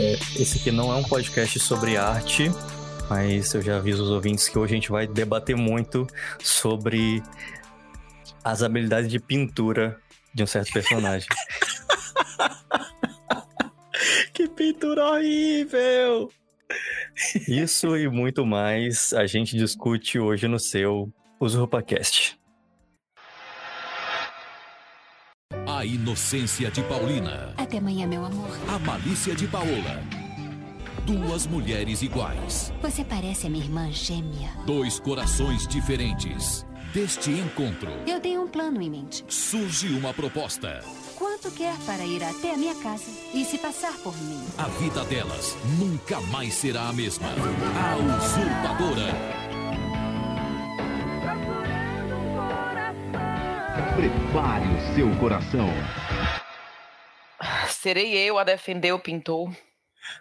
É, esse aqui não é um podcast sobre arte, mas eu já aviso os ouvintes que hoje a gente vai debater muito sobre as habilidades de pintura de um certo personagem. que pintura horrível! Isso e muito mais a gente discute hoje no seu UsurpaCast. Inocência de Paulina. Até amanhã, meu amor. A malícia de Paola. Duas mulheres iguais. Você parece a minha irmã gêmea. Dois corações diferentes. Deste encontro. Eu tenho um plano em mente. Surge uma proposta. Quanto quer para ir até a minha casa e se passar por mim? A vida delas nunca mais será a mesma. A usurpadora. Prepare o seu coração. Serei eu a defender o pintor.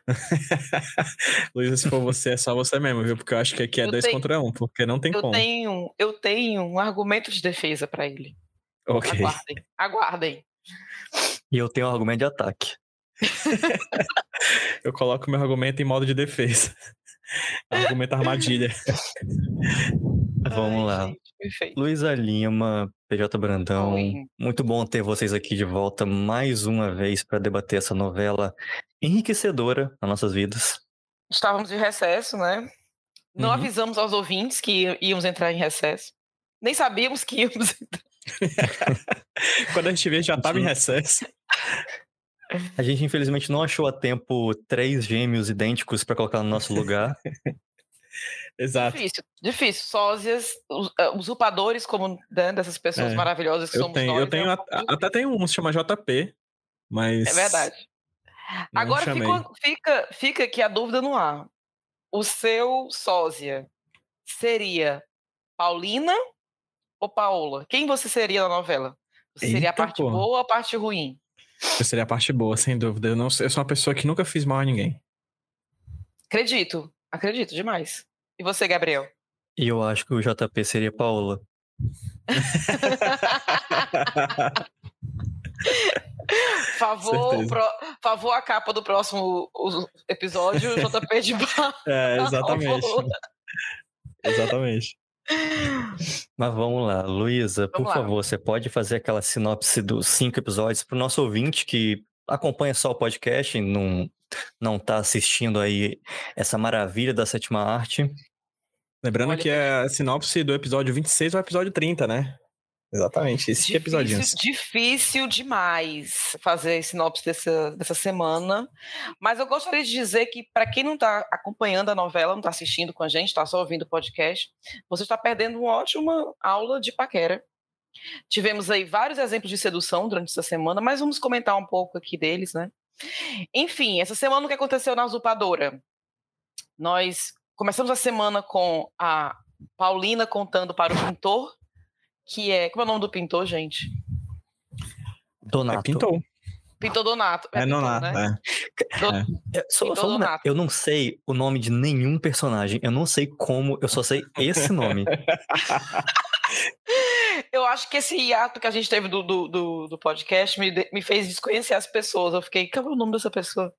Luísa, se for você, é só você mesmo, viu? Porque eu acho que aqui é Eu dois tenho- contra um, porque não tem Eu como. tenho, eu tenho um argumento de defesa pra ele. Ok. Aguardem, aguardem. E eu tenho um argumento de ataque. Eu coloco meu argumento em modo de defesa. argumento armadilha. Vamos Ai, lá. gente, perfeito. Luísa Lima, PJ Brandão, Oi. muito bom ter vocês aqui de volta mais uma vez para debater essa novela enriquecedora nas nossas vidas. Estávamos em recesso, né? Não Uhum. avisamos aos ouvintes que íamos entrar em recesso. Nem sabíamos que íamos entrar. Quando a gente vê, já tava em recesso. A gente infelizmente não achou a tempo três gêmeos idênticos para colocar no nosso lugar. Exato. Difícil, difícil. Sósias, eh, usurpadores como né, dessas pessoas É, maravilhosas que Eu somos tenho, nós. eu tenho é, um a- até tem um se chama JP, mas. é verdade. não Agora ficou- fica, fica aqui a dúvida no ar. O seu sósia seria Paulina ou Paola? Quem você seria na novela? Você seria a Eita, parte boa ou a parte ruim? Eu seria a parte boa, sem dúvida. Eu, não, eu sou uma pessoa que nunca fiz mal a ninguém. Acredito, acredito demais. E você, Gabriel? E eu acho que o JP seria Paola. Favor, pro- favor a capa do próximo o- episódio, JP de Bar. É, exatamente. Exatamente. Mas vamos lá, Luísa, por lá. favor, você pode fazer aquela sinopse dos cinco episódios para o nosso ouvinte que acompanha só o podcast e não, não tá assistindo aí essa maravilha da sétima arte. Lembrando Olha, que é a sinopse do episódio 26 ou episódio 30, né? Exatamente, esses episódios. Difícil, difícil demais fazer sinopse dessa, dessa semana. Mas eu gostaria de dizer que, para quem não está acompanhando a novela, não está assistindo com a gente, está só ouvindo o podcast, você está perdendo uma ótima aula de paquera. Tivemos aí vários exemplos de sedução durante essa semana, mas vamos comentar um pouco aqui deles, né? Enfim, essa semana o que aconteceu na usurpadora? Nós começamos a semana com a Paulina contando para o pintor, que é. Como é o nome do pintor, gente? Donato. É, pintou. Pintor Donato. É, não pintor, lá. né? É. Do- É. É, só- Pintor só Donato. eu não sei o nome de nenhum personagem. Eu não sei como, eu só sei esse nome. Eu acho que esse hiato que a gente teve do, do, do, do podcast me, me fez desconhecer as pessoas. Eu fiquei, qual é o nome dessa pessoa?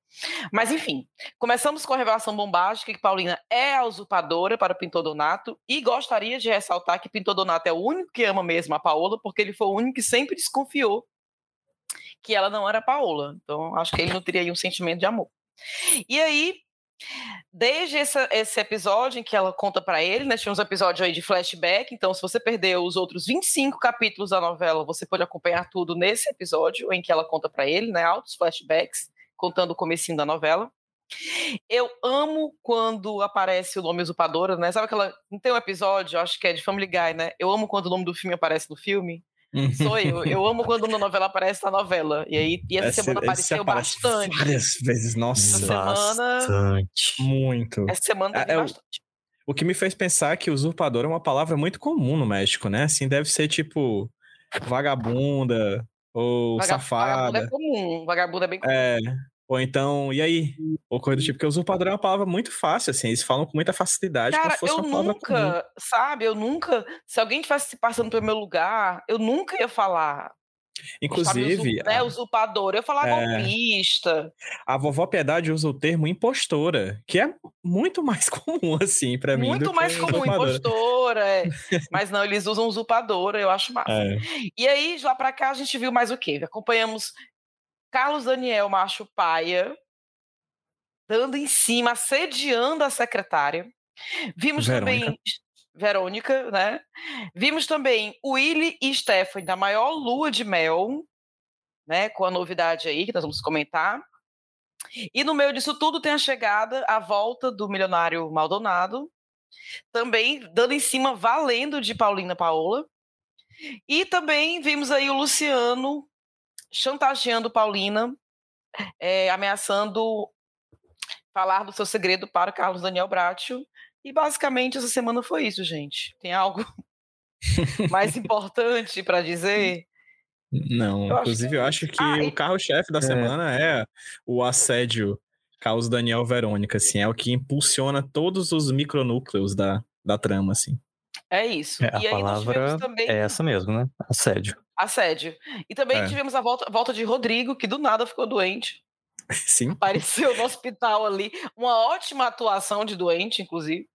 Mas enfim, começamos com a revelação bombástica que Paulina é a usurpadora para o Pintor Donato e gostaria de ressaltar que Pintor Donato é o único que ama mesmo a Paola, porque ele foi o único que sempre desconfiou que ela não era Paola. Então, acho que ele não teria aí um sentimento de amor. E aí, desde essa- esse episódio em que ela conta pra ele, nós tínhamos um episódio aí de flashback, então se você perdeu os outros 25 capítulos da novela, você pode acompanhar tudo nesse episódio em que ela conta pra ele, né, altos flashbacks, contando o comecinho da novela. Eu amo quando aparece o nome usurpadora, né? Sabe aquela. Não tem um episódio, acho que é de Family Guy, né? Eu amo quando o nome do filme aparece no filme. Sou eu. Eu amo quando uma novela aparece na novela. E aí, e essa Esse- semana apareceu aparece bastante. Várias vezes, nossa. Essa semana- Bastante. Muito. Essa semana É, teve é o- bastante. O que me fez pensar que usurpador é uma palavra muito comum no México, né? Assim, deve ser tipo vagabunda ou Vaga- safada. Vagabundo é comum. Vagabundo é bem comum. É. Ou então, e aí? Ou coisa do tipo, porque usurpador é uma palavra muito fácil, assim, eles falam com muita facilidade, Cara, eu nunca, sabe, eu nunca, se alguém estivesse se passando pelo meu lugar, eu nunca ia falar Inclusive, Sabe, né, usurpadora. Eu falar É. golpista. a vovó Piedade usa o termo impostora, que é muito mais comum, assim, pra mim. Muito mais comum, usurpadora. impostora. é. Mas não, eles usam usurpadora, eu acho massa. É. E aí, de lá pra cá, a gente viu mais o quê? Acompanhamos Carlos Daniel Macho Paia dando em cima, assediando a secretária. Vimos Verônica. também Verônica, né? Vimos também Willy e Stephanie da maior lua de mel, né? Com a novidade aí que nós vamos comentar. E no meio disso tudo tem a chegada, a volta do milionário Maldonado, também dando em cima, valendo de Paulina Paola. E também vimos aí o Luciano chantageando Paulina, eh, ameaçando falar do seu segredo para o Carlos Daniel Bracho. E basicamente essa semana foi isso, gente. Tem algo mais importante para dizer? Não, Eu acho inclusive que é eu acho que Ah, o carro-chefe da semana é o assédio Carlos Daniel Verônica, assim, é o que impulsiona todos os micronúcleos da, da trama, assim. É isso. É, a e aí nós palavra tivemos também é essa mesmo, né? Assédio. assédio. E também É. tivemos a volta, volta de Rodrigo, que do nada ficou doente. Sim. Apareceu no hospital ali. Uma ótima atuação de doente, inclusive.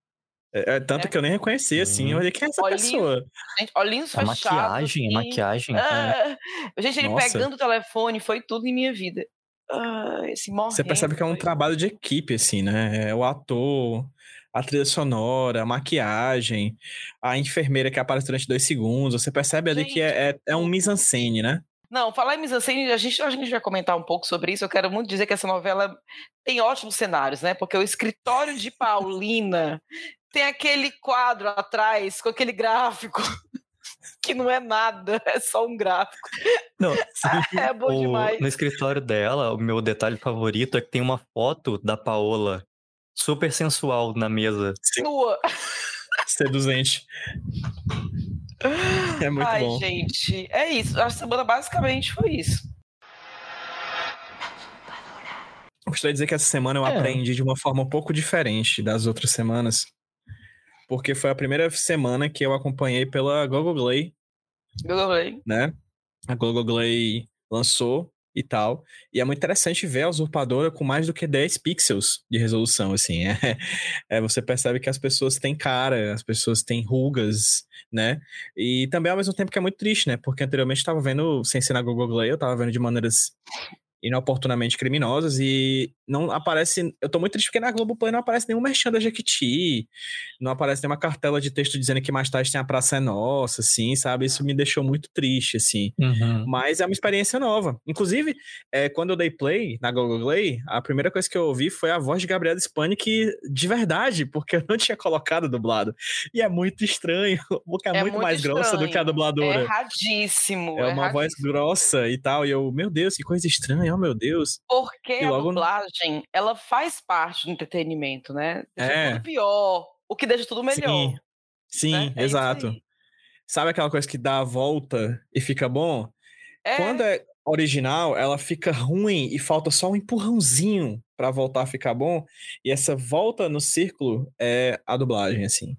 É, é tanto É. que eu nem reconheci, assim. Eu olhei, quem é essa Olhinho pessoa? Gente, olhinhos A fechados. maquiagem, a assim. maquiagem. Ah, gente, ele Nossa. pegando o telefone, foi tudo em minha vida. Ah, esse morrendo. Você percebe que é um foi- trabalho de equipe, assim, né? É o ator, a trilha sonora, a maquiagem, a enfermeira que aparece durante dois segundos. Você percebe ali que é, é, é um mise-en-scène, né? Não, falar em mise-en-scène, a gente, a gente vai comentar um pouco sobre isso. Eu quero muito dizer que essa novela tem ótimos cenários, né? Porque o escritório de Paulina tem aquele quadro atrás com aquele gráfico que não é nada, é só um gráfico. Não, É bom o- demais. no escritório dela, o meu detalhe favorito é que tem uma foto da Paola super sensual na mesa. Nua. Seduzente. É muito Ai, bom. gente, é isso. A semana basicamente foi isso. Gostaria de dizer que essa semana eu É. aprendi de uma forma um pouco diferente das outras semanas. Porque foi a primeira semana que eu acompanhei pela Google Play, Eu falei. né? A Google Play lançou e tal. E é muito interessante ver a usurpadora com mais do que 10 pixels de resolução, assim. É, é, você percebe que as pessoas têm cara, as pessoas têm rugas, né? E também ao mesmo tempo que é muito triste, né? Porque anteriormente eu tava vendo, sem ser na Google Play, eu tava vendo de maneiras inoportunamente criminosas e não aparece. Eu tô muito triste porque na Globoplay não aparece nenhum merchan da Jequiti, não aparece nenhuma cartela de texto dizendo que mais tarde tem a Praça é Nossa, assim, sabe? Isso me deixou muito triste, assim. Mas é uma experiência nova. Inclusive, é, quando eu dei play na Google Play, a primeira coisa que eu ouvi foi a voz de Gabriela Spanik de verdade, porque eu não tinha colocado dublado. E é muito estranho, porque é, muito, mais grossa do que a estranho. dubladora. É erradíssimo. É uma voz erradíssimo. grossa e tal. E eu, meu Deus, que coisa estranha, oh meu Deus. Porque E a logo- dublagem, ela faz parte do entretenimento, né? Deixa É. tudo pior, o que deixa tudo melhor. Sim, sim, né? É exato. Sabe aquela coisa que dá a volta e fica bom? É, Quando é original, ela fica ruim e falta só um empurrãozinho pra voltar a ficar bom. E essa volta no círculo é a dublagem, assim.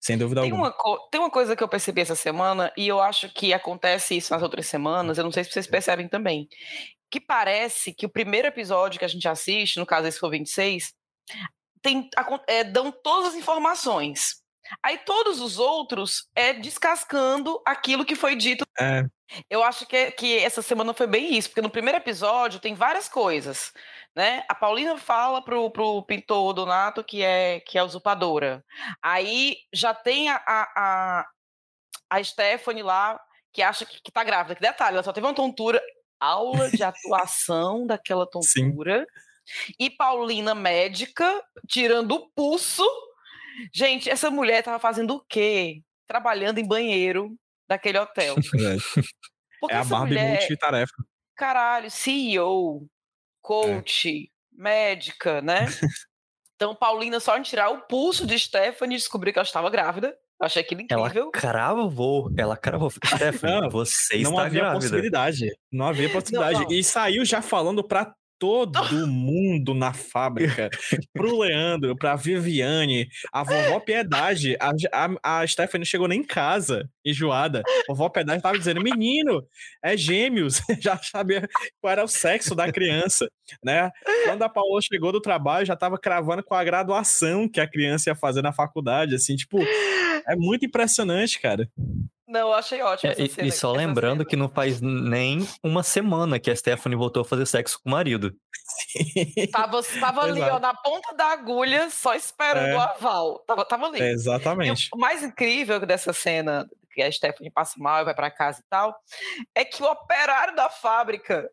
Sem dúvida tem, alguma. uma tem uma coisa que eu percebi essa semana, e eu acho que acontece isso nas outras semanas, eu não sei se vocês percebem também, que parece que o primeiro episódio que a gente assiste, no caso esse foi o 26, tem, é, dão todas as informações. Aí todos os outros é descascando aquilo que foi dito É, Eu acho que, que essa semana foi bem isso, porque no primeiro episódio tem várias coisas, né? A Paulina fala pro, pro pintor Donato que é, que é usurpadora. Aí já tem a, a, a, a Stephanie lá, que acha que, que tá grávida. Que detalhe, ela só teve uma tontura, aula de atuação daquela Sim. tontura. E Paulina médica, tirando o pulso. Gente, essa mulher tava fazendo o quê? Trabalhando em banheiro daquele hotel. verdade. Porque é a Barbie mulher, multitarefa. caralho, CEO, coach, médica, né? Então, Paulina, só em tirar o pulso de Stephanie, descobriu que ela estava grávida. Eu achei aquilo Ela incrível. cravou, ela cravou. Stephanie, Não, você Não está havia grávida. possibilidade. Não havia possibilidade. não. E saiu já falando pra todo mundo na fábrica. Pro Leandro, pra Viviane, a vovó Piedade. A, a, a Stephanie chegou nem em casa, enjoada. A vovó Piedade tava dizendo: menino, é gêmeos. Já sabia qual era o sexo da criança, né? Quando a Paola chegou do trabalho, já tava cravando com a graduação que a criança ia fazer na faculdade. Assim, tipo, é muito impressionante, cara. Não, eu achei ótimo. É, e, cena, e só lembrando que não faz nem uma semana que a Stephanie voltou a fazer sexo com o marido. Tava, tava ali, ó, na ponta da agulha, só esperando é. o aval. Tava, tava ali. É, exatamente. E o mais incrível dessa cena, que a Stephanie passa mal e vai para casa e tal, é que o operário da fábrica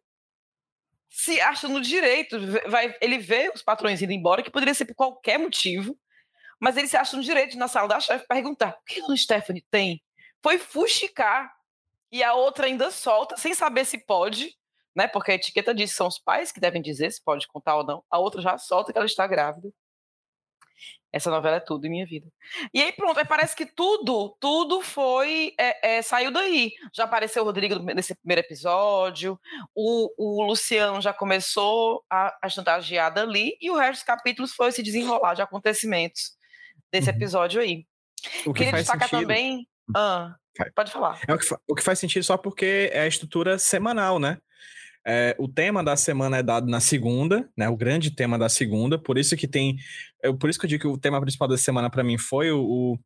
se acha no direito. Vai, ele vê os patrões indo embora, que poderia ser por qualquer motivo, mas ele se acha no direito de, na sala da chefe perguntar: o que a Stephanie tem? Foi fuxicar. E a outra ainda solta, sem saber se pode, né? Porque a etiqueta diz que são os pais que devem dizer se pode contar ou não. A outra já solta que ela está grávida. Essa novela é tudo em minha vida. E aí, pronto, aí parece que tudo, tudo foi. É, é, saiu daí. Já apareceu o Rodrigo nesse primeiro episódio, o, o Luciano já começou a, a chantagear dali, e o resto dos capítulos foi se desenrolar de acontecimentos desse uhum. episódio aí. O que Queria destacar sentido. também ah, pode falar. É o, que, o que faz sentido só porque é a estrutura semanal, né? É, o tema da semana é dado na segunda, né? O grande tema da segunda, por isso que tem, é, por isso que eu digo que o tema principal da semana para mim foi o, o,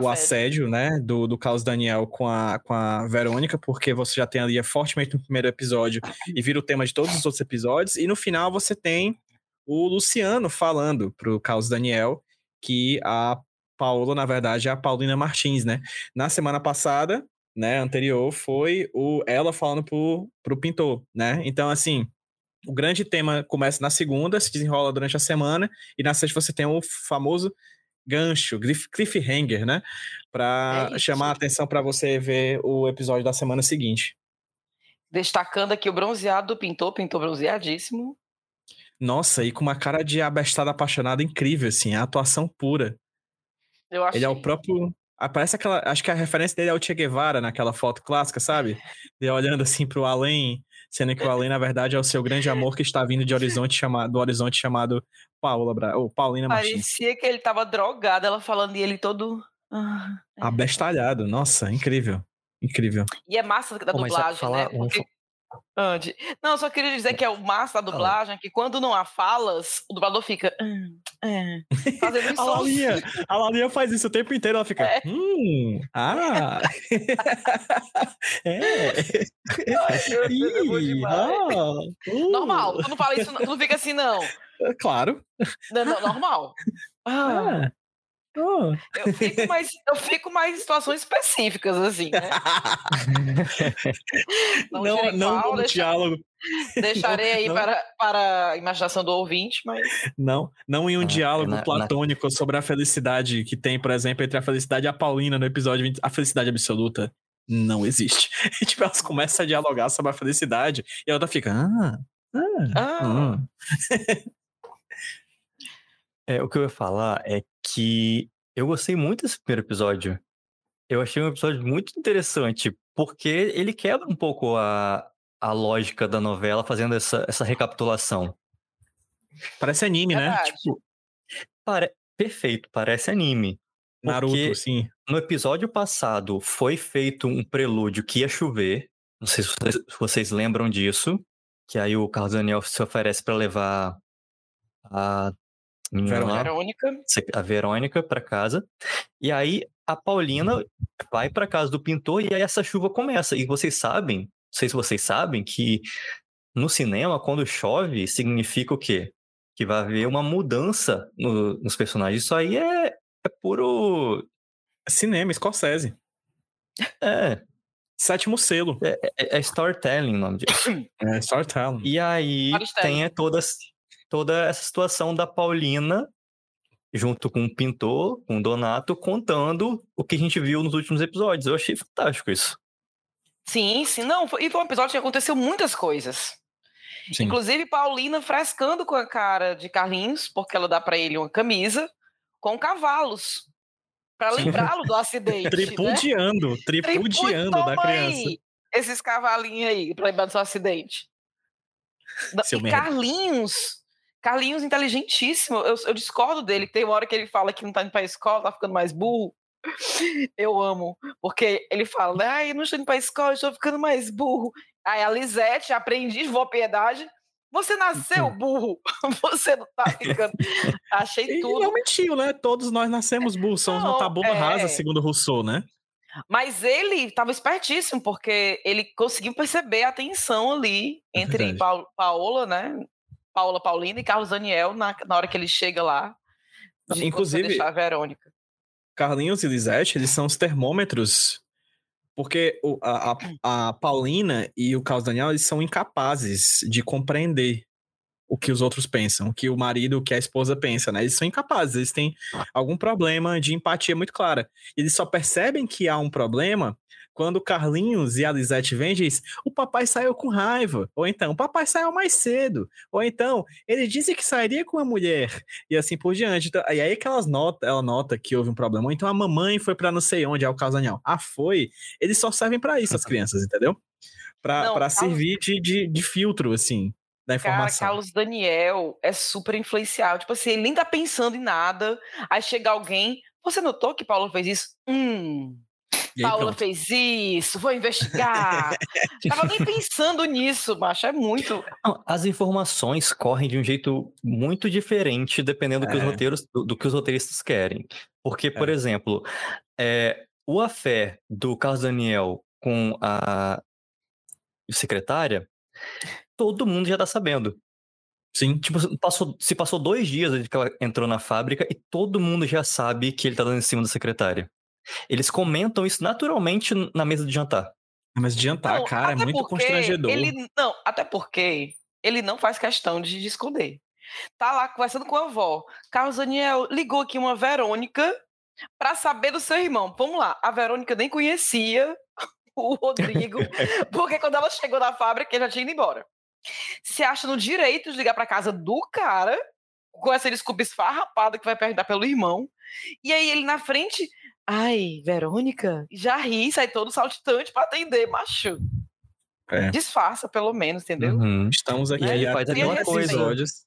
o, assédio. né? Do, do Carlos Daniel com a, com a Verônica, porque você já tem ali fortemente no primeiro episódio e vira o tema de todos os outros episódios, e no final você tem o Luciano falando pro Carlos Daniel que a Paola, na verdade, é a Paulina Martins, né? Na semana passada, né, anterior, foi o ela falando pro, pro pintor, né? Então, assim, o grande tema começa na segunda, se desenrola durante a semana, e na sexta você tem o famoso gancho, cliffhanger, né? Para é chamar a atenção para você ver o episódio da semana seguinte. Destacando aqui o bronzeado do pintor, pintor bronzeadíssimo. Nossa, e com uma cara de abestada apaixonada incrível, assim, a atuação pura. Eu achei. Ele é o próprio. Aparece aquela. Acho que a referência dele é o Che Guevara naquela foto clássica, sabe? Ele olhando assim pro além, sendo que o além, na verdade, é o seu grande amor que está vindo de horizonte chamado, do horizonte chamado Paula Bra... ou Paulina Parecia Martins. Parecia que ele tava drogado, ela falando e ele todo. Ah, é. Abestalhado, nossa, incrível. Incrível. E é massa da dublagem, falar, né? Porque... Andy. Não, só queria dizer que é o massa da dublagem, que quando não há falas, o dublador fica. Hum, é, fazendo a, Lalinha, a Lalinha faz isso o tempo inteiro, ela fica. É. Hum, ah! é. Ih, ah, uh. Normal, tu não fala isso, tu não fica assim, não. Claro. Não, não, normal. Ah. ah. Oh. Eu, fico mais, eu fico mais em situações específicas, assim, né? não, não, não deixa, diálogo. Deixarei aí não, Para, para a imaginação do ouvinte, mas. Não, não em um ah, diálogo na, platônico na... sobre a felicidade que tem, por exemplo, entre a felicidade e a Paulina no episódio 20, a felicidade absoluta não existe. E, tipo, elas começam a dialogar sobre a felicidade e a outra fica. Ah, ah, ah. ah. É, o que eu ia falar é que eu gostei muito desse primeiro episódio. Eu achei um episódio muito interessante, porque ele quebra um pouco a, a lógica da novela fazendo essa, essa recapitulação. Parece anime, né? Tipo, pare... Perfeito, parece anime. Naruto, sim. No episódio passado foi feito um prelúdio que ia chover. Não sei se vocês, se vocês lembram disso. Que aí o Carlos Daniel se oferece para levar a Verônica. A Verônica para casa. E aí a Paulina vai para casa do pintor e aí essa chuva começa. E vocês sabem, não sei se vocês sabem, que no cinema, quando chove, significa o quê? Que vai haver uma mudança no, nos personagens. Isso aí é, é puro. Cinema, Scorsese. É. Sétimo selo. É, é, é storytelling o nome disso. É storytelling. E aí tem todas toda essa situação da Paulina junto com o pintor, com o Donato, contando o que a gente viu nos últimos episódios. Eu achei fantástico isso. Sim, sim, não, e foi um episódio que aconteceu muitas coisas. Sim. Inclusive Paulina frescando com a cara de Carlinhos, porque ela dá para ele uma camisa com cavalos para lembrá-lo do acidente. tripudiando, né? tripudiando da criança. Aí, esses cavalinhos aí, para lembrar do seu acidente. Seu e merda. Carlinhos, Carlinhos inteligentíssimo. Eu, eu discordo dele. Tem uma hora que ele fala que não tá indo pra escola, tá ficando mais burro. Eu amo, porque ele fala, né? Ai, eu não estou indo pra escola, estou ficando mais burro. Aí a Lisete, aprendiz de piedade, você nasceu burro, você não tá ficando. Achei E tudo. não mentiu, né? Todos nós nascemos burros, somos uma Não, tabula é. rasa, segundo Rousseau, né? Mas ele estava espertíssimo, porque ele conseguiu perceber a tensão ali É entre verdade. Paola, né? Paola Paulina e Carlos Daniel na, na hora que ele chega lá. de Inclusive- deixar a Verônica. Carlinhos e Lisete, eles são os termômetros, porque a, a- a Paulina e o Carlos Daniel, eles são incapazes de compreender o que os outros pensam, o que o marido, o que a esposa pensa, né? Eles são incapazes, eles têm algum problema de empatia muito clara. Eles só percebem que há um problema quando Carlinhos e a Lisete vêm diz, o papai saiu com raiva, ou então, o papai saiu mais cedo, ou então, ele disse que sairia com a mulher, e assim por diante. Então, e aí que elas nota, ela nota que houve um problema. Ou então a mamãe foi pra não sei onde, é o caso Daniel. Ah, foi. Eles só servem pra isso, as crianças, entendeu? Pra, Não, pra Carlos- servir de, de, de filtro, assim, da Cara, informação. Carlos Daniel é super influencial. Tipo assim, ele nem tá pensando em nada. Aí chega alguém. Você notou que Paula fez isso? Hum. E Paula pronto. fez isso, vou investigar. Tava nem pensando nisso, macho. É muito. As informações correm de um jeito muito diferente dependendo do que os É. roteiros, do, do que os roteiristas querem. Porque, por É. exemplo, é, o afé do Carlos Daniel com a secretária, todo mundo já tá sabendo. Sim. Tipo, se passou, se passou dois dias desde que ela entrou na fábrica e todo mundo já sabe que ele tá dando em cima da secretária. Eles comentam isso naturalmente na mesa de jantar. Mas adiantar, Não, cara, é muito constrangedor. Ele, não, até porque ele não faz questão de, de esconder. Tá lá conversando com a avó. Carlos Daniel ligou aqui uma Verônica para saber do seu irmão. Vamos lá, a Verônica nem conhecia o Rodrigo, porque quando ela chegou na fábrica, ele já tinha ido embora. Se acha no direito de ligar para casa do cara, com essa desculpa esfarrapada que vai perguntar pelo irmão. E aí ele na frente, ai, Verônica, já ri, sai todo saltitante para atender, macho. É. Disfarça, pelo menos, entendeu? Uhum. Estamos aqui E aí ele há faz aquela 30 coisa. episódios.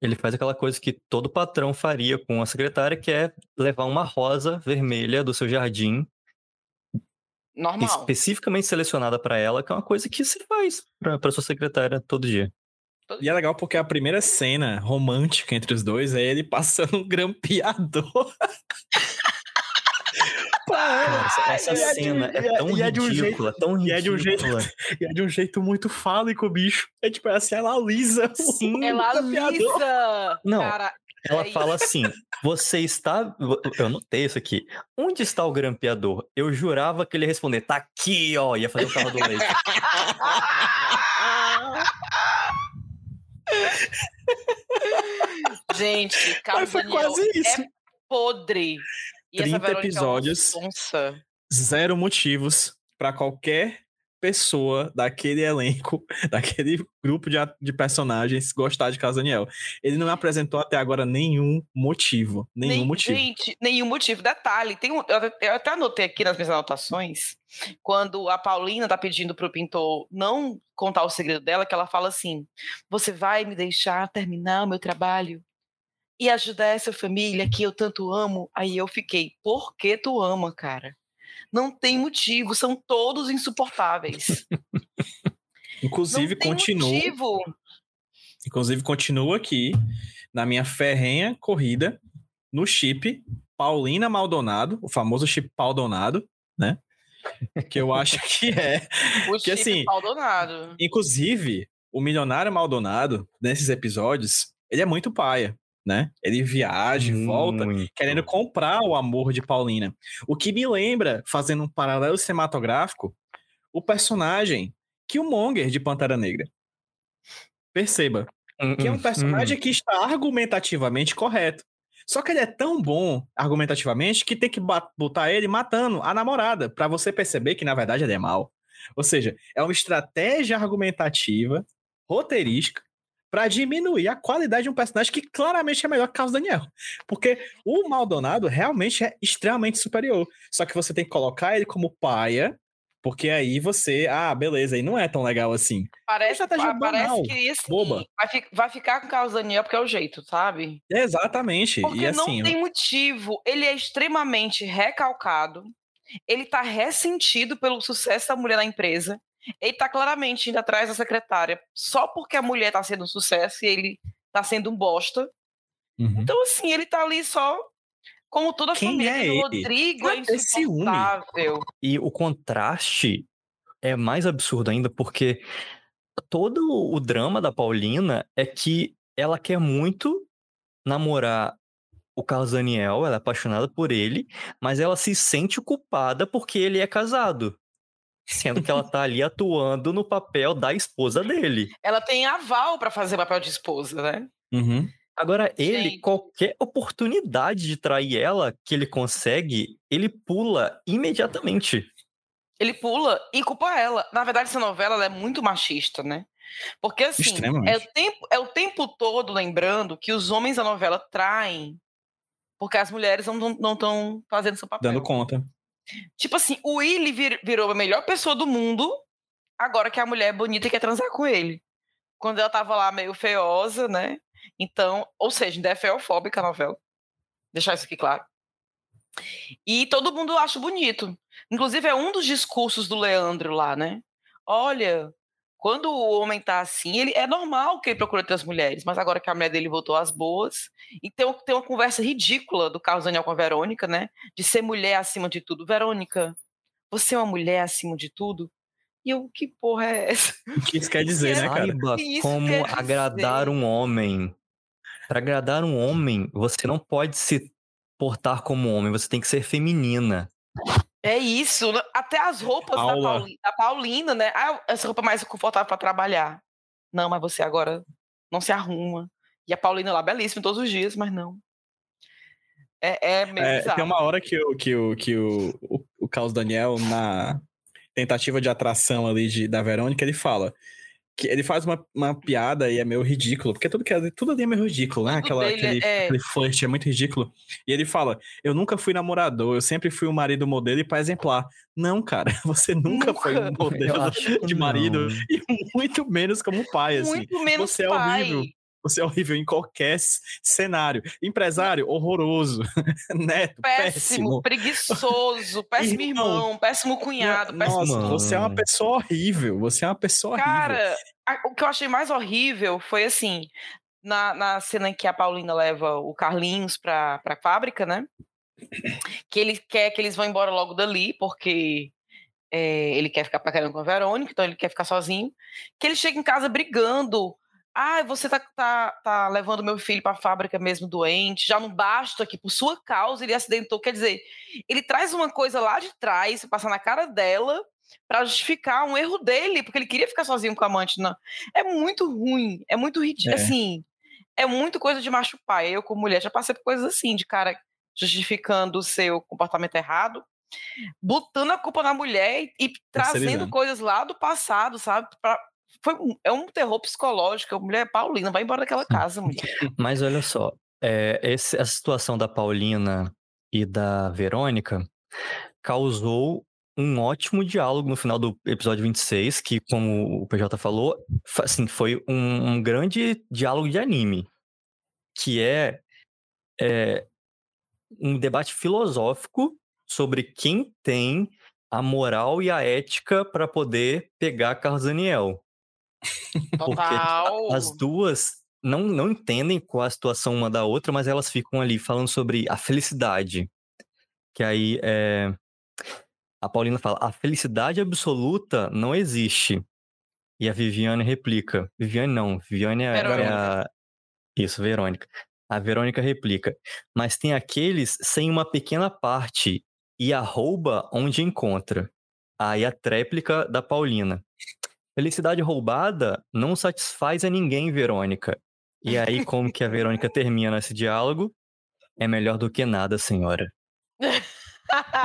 Ele faz aquela coisa que todo patrão faria com a secretária, que é levar uma rosa vermelha do seu jardim, Normal. especificamente selecionada para ela, que é uma coisa que se faz para sua secretária todo dia. E é legal porque a primeira cena romântica entre os dois é ele passando um grampeador. Cara, essa, essa é de- cena é é- tão é ridícula, tão e é de um jeito- ridícula. E é de um jeito muito fálico, bicho. É tipo assim, ela lisa. o Sim, Ela grampeador. lisa! Não, Cara, Ela é fala assim: você está. Eu notei isso aqui. Onde está o grampeador? Eu jurava que ele ia responder: tá aqui, ó. Ia fazer o carro do leite. Gente, Carlos Daniel quase isso. é podre. E essa 30 Verônica é episódios. sonsa. Zero motivos pra qualquer pessoa daquele elenco, daquele grupo de, de personagens gostar de Carlos Daniel. Ele não apresentou até agora nenhum motivo. Nenhum Nem- motivo. Gente, nenhum motivo. Detalhe, tem um, eu, até- eu até anotei aqui nas minhas anotações, quando a Paulina tá pedindo pro pintor não contar o segredo dela, que ela fala assim: você vai me deixar terminar o meu trabalho e ajudar essa família que eu tanto amo. Aí eu fiquei, por que tu ama, cara? Não tem motivo, são todos insuportáveis. Inclusive, continua. motivo. Inclusive, continua aqui na minha ferrenha corrida no chip Paulina Maldonado, o famoso chip Maldonado, né? Que eu acho que é. O Que chip assim, Maldonado. Inclusive, o milionário Maldonado, nesses episódios, ele é muito paia, né? Ele viaja e volta Muito. querendo comprar o amor de Paulina. O que me lembra, fazendo um paralelo cinematográfico, o personagem Killmonger de Pantera Negra. Perceba, que é um personagem que está argumentativamente correto. Só que ele é tão bom argumentativamente que tem que botar ele matando a namorada, pra você perceber que na verdade ele é mal. Ou seja, é uma estratégia argumentativa, roteirística, pra diminuir a qualidade de um personagem que claramente é melhor que Carlos Daniel. Porque o Maldonado realmente é extremamente superior. Só que você tem que colocar ele como paia, Porque aí você, ah, beleza, aí não é tão legal assim. Parece, Estratégia pa- parece banal, que assim, boba. Vai, fi- vai ficar com o Carlos Daniel porque é o jeito, sabe? Exatamente. Porque e assim, não tem motivo. Ele é extremamente recalcado. Ele tá ressentido pelo sucesso da mulher na empresa. Ele tá claramente indo atrás da secretária só porque a mulher tá sendo um sucesso e ele tá sendo um bosta. uhum. Então, assim, ele tá ali só como toda a Quem família é do ele? Rodrigo é ciúme. insuportável. E o contraste é mais absurdo ainda, porque todo o drama da Paulina é que ela quer muito namorar o Carlos Daniel, ela é apaixonada por ele, mas ela se sente culpada porque ele é casado. Sendo que ela tá ali atuando no papel da esposa dele. Ela tem aval pra fazer papel de esposa, né? Uhum. Agora, ele, qualquer oportunidade de trair ela que ele consegue, ele pula imediatamente. Ele pula e culpa ela. Na verdade, essa novela ela é muito machista, né? Porque assim, é o, tempo, é o tempo todo lembrando que os homens da novela traem porque as mulheres não estão fazendo seu papel. Dando conta. Tipo assim, o Willy vir- virou a melhor pessoa do mundo agora que a mulher é bonita e quer transar com ele. Quando ela tava lá meio feiosa, né? Então, ou seja, ainda é feofóbica a novela. Deixar isso aqui claro. E todo mundo acha bonito. Inclusive, é um dos discursos do Leandro lá, né? Olha, quando o homem tá assim, ele é normal que ele procure outras mulheres, mas agora que a mulher dele voltou às boas. E tem, um- uma conversa ridícula do Carlos Daniel com a Verônica, né? De ser mulher acima de tudo. Verônica, você é uma mulher acima de tudo? E eu, que porra é essa? O que isso quer dizer, né, cara? Saiba como agradar um homem. Para agradar um homem, você não pode se portar como homem, você tem que ser feminina. É isso. né? Até as roupas da, Aula. Pauli- da Paulina, né? Ah, essa roupa é mais confortável para trabalhar. Não, mas você agora não se arruma. E a Paulina lá, belíssima todos os dias, mas não. É, é meio É, bizarro. tem uma hora que, o, que, o, que o, o Carlos Daniel, na tentativa de atração ali de, da Verônica, ele fala que ele faz uma, uma piada e é meio ridículo, porque tudo, que, é- tudo ali é meio ridículo, né? Aquela, dele aquele, é- aquele flirt é muito ridículo. E ele fala: Eu nunca fui namorador, eu sempre fui um marido modelo e pai exemplar. Não, cara, você nunca, foi um Nunca. modelo de marido não. e muito menos como pai, assim. Muito menos você é pai. horrível. Você é horrível em qualquer cenário. Empresário, horroroso. Neto, Péssimo, péssimo. preguiçoso, péssimo Irmão. irmão, péssimo cunhado, péssimo Nossa, você é uma pessoa horrível. Você é uma pessoa horrível. Cara, o que eu achei mais horrível foi assim, na, na cena em que a Paulina leva o Carlinhos pra, pra fábrica, né? Que ele quer que eles vão embora logo dali, porque é, ele quer ficar paquerando com a Verônica, então ele quer ficar sozinho. Que ele chega em casa brigando. Ah, você tá, tá, tá levando meu filho pra fábrica mesmo doente, já não basta que por sua causa ele acidentou. Quer dizer, ele traz uma coisa lá de trás, passa na cara dela, pra justificar um erro dele, porque ele queria ficar sozinho com a amante. Não. É muito ruim, é muito ridículo. É. Assim, é muito coisa de macho pai. Eu, como mulher, já passei por coisas assim, de cara justificando o seu comportamento errado, botando a culpa na mulher e, e trazendo Terceirizando. coisas lá do passado, sabe? Pra- foi um- é um terror psicológico. A mulher é Paulina, vai embora daquela casa, mulher. Mas olha só, é, esse- essa situação da Paulina e da Verônica causou um ótimo diálogo no final do episódio 26, que, como o PJ falou, fa- assim, foi um, um grande diálogo de anime, que é, é um debate filosófico sobre quem tem a moral e a ética para poder pegar Carlos Daniel. Porque Total. as duas não, não entendem qual a situação uma da outra, mas elas ficam ali falando sobre a felicidade. Que aí é... a Paulina fala: a felicidade absoluta não existe. E a Viviane replica: Viviane não, Viviane é, é a. Isso, Verônica. A Verônica replica: mas tem aqueles sem uma pequena parte e arrouba onde encontra. Aí a tréplica da Paulina. Felicidade roubada não satisfaz a ninguém, Verônica. E aí, como que a Verônica termina esse diálogo? É melhor do que nada, senhora.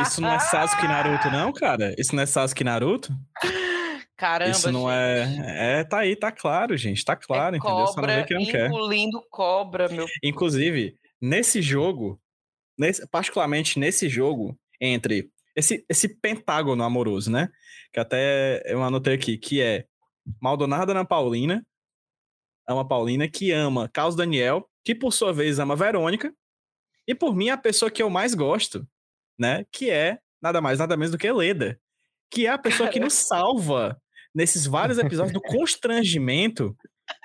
Isso não é Sasuke Naruto, não, cara? Isso não é Sasuke Naruto? Caramba, Isso não gente. é. É, tá aí, tá claro, gente. Tá claro, é entendeu? Só não vê que não quer. engolindo cobra, meu. Inclusive, nesse jogo, nesse- particularmente nesse jogo, entre esse, esse pentágono amoroso, né? Que até eu anotei aqui, que é Maldonado Ana Paulina, ama Paulina, que ama Carlos Daniel, que por sua vez ama Verônica, e por mim a pessoa que eu mais gosto, né? Que é nada mais, nada menos do que Leda, que é a pessoa que nos salva nesses vários episódios do constrangimento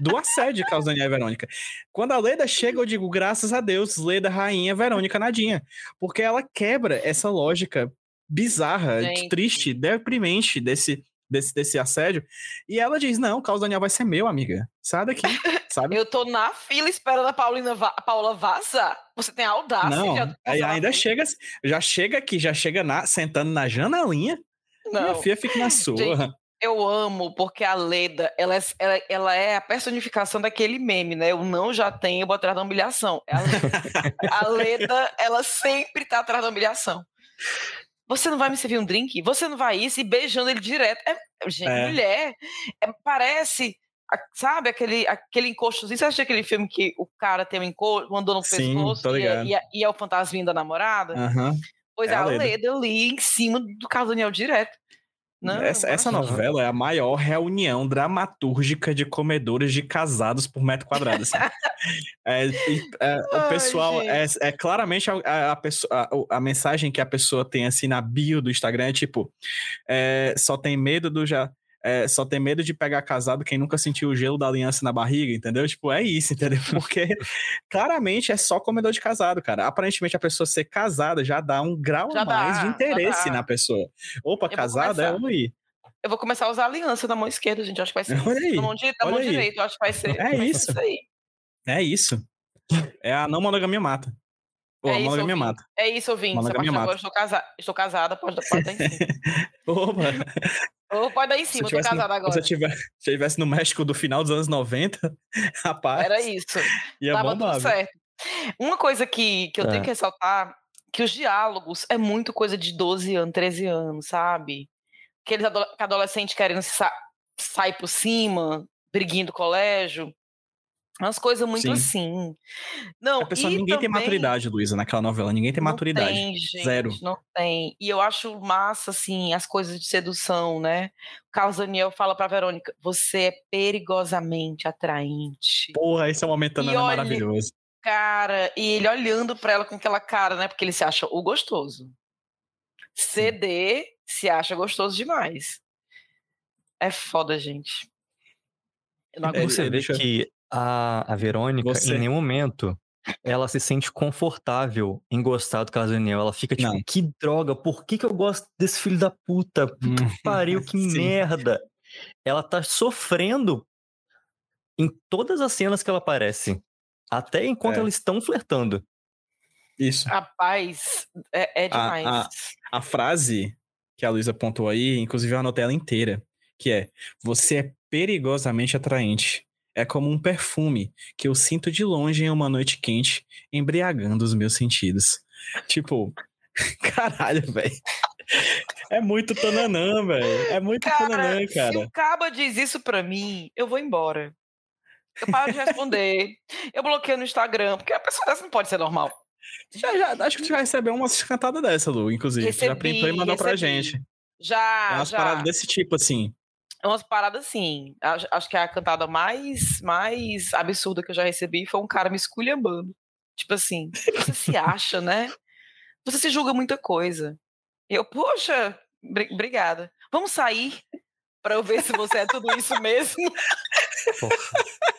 do assédio de Carlos Daniel e Verônica. Quando a Leda chega, eu digo, graças a Deus, Leda, rainha, Verônica, nadinha. Porque ela quebra essa lógica bizarra, Gente. triste, deprimente desse, desse, desse assédio. E ela diz: Não, Carlos Daniel vai ser meu, amiga. Sai daqui, sabe? Eu tô na fila esperando a Paulina va- a Paula vazar. Você tem a audácia Não, de aí ainda chega, já chega aqui, já chega na, sentando na janelinha. Minha Não. filha fica na sua. Eu amo, porque a Leda, ela é, ela, ela é a personificação daquele meme, né? Eu não já tenho, eu vou atrás da humilhação. É a Leda. a Leda, ela sempre tá atrás da humilhação. Você não vai me servir um drink? Você não vai isso? E beijando ele direto. É, gente, É. mulher, é, parece, sabe, aquele, aquele encostozinho. Você acha aquele filme que o cara tem um encosto, andou no Sim, pescoço e é, e, é, e é o fantasminha da namorada? Aham. Pois é é, a Leda. Ali em cima do Carlos Daniel direto. Não, essa, essa novela é a maior reunião dramatúrgica de comedores de casados por metro quadrado. assim. É, é, o pessoal é, é claramente a, a, a pessoa- a- o- a mensagem que a pessoa tem assim na bio do Instagram é tipo é, só tem medo do já é, só tem medo de pegar casado quem nunca sentiu o gelo da aliança na barriga, entendeu? Tipo, é isso, entendeu? Porque claramente é só comedor de casado, cara. Aparentemente a pessoa ser casada já dá um grau Já a mais dá, de interesse na pessoa. Opa, Eu casada é oi. Eu vou começar a usar aliança na mão esquerda, gente. Acho que vai ser. Olha aí, Na mão, na mão direita, eu acho que vai ser. É ser isso. aí. É isso. É a não monogamia mata. Pô, É a ouvinte. mata. É isso. A partir de agora mata. eu estou, casa... estou casada, pode, pode dar em cima. Opa, Ou pode dar em cima, tô tivesse no, casada se agora. eu tivesse, se eu tivesse no México do final dos anos 90, rapaz, Era isso. ia Tava bombar. tudo certo. Uma coisa que, que eu tenho É. que ressaltar, que os diálogos é muito coisa de 12 anos, 13 anos, sabe? Aqueles ado que adolescente querendo sa sair por cima, briguinho do colégio. Umas coisas muito Sim. assim. Não, A pessoa, e ninguém tem também- maturidade, Luísa, naquela novela. Ninguém tem Não maturidade. tem, gente, Zero. Não tem. E eu acho massa, assim, as coisas de sedução, né? O Carlos Daniel fala pra Verônica: você é perigosamente atraente. Porra, esse é um momento olha- maravilhoso. Cara, e ele olhando pra ela com aquela cara, né? Porque ele se acha o gostoso. CD se acha gostoso demais. É foda, gente. Eu não É, aguento. Você vê deixa- que a, a Verônica, Você- em nenhum momento, ela se sente confortável em gostar do Carlos Daniel. Ela fica tipo, Não. que droga, por que, que eu gosto desse filho da puta? Puta que pariu, que Sim. merda. Ela tá sofrendo em todas as cenas que ela aparece. Até enquanto É. eles estão flertando. Isso. Rapaz, é, é A- demais. a- A frase que a Luísa apontou aí, inclusive eu anotei ela inteira, que é: Você é perigosamente atraente. É como um perfume que eu sinto de longe em uma noite quente, embriagando os meus sentidos. Tipo, caralho, velho. É muito tananã, velho. É muito Cara, tananã, se cara. o Caba diz isso pra mim, eu vou embora. Eu paro de responder. eu bloqueio no Instagram, porque a pessoa dessa não pode ser normal. Já, já, acho que tu já recebeu uma cantada dessa, Lu, inclusive. já Recebi, printou e mandou pra recebi. gente. Já, É umas já. paradas desse tipo, assim. É umas paradas assim. Acho, acho que a cantada mais, mais absurda que eu já recebi foi um cara me esculhambando. Tipo assim, você se acha, né? Você se julga muita coisa. Eu, poxa, bri- obrigada. Vamos sair pra eu ver se você é tudo isso mesmo. Porra.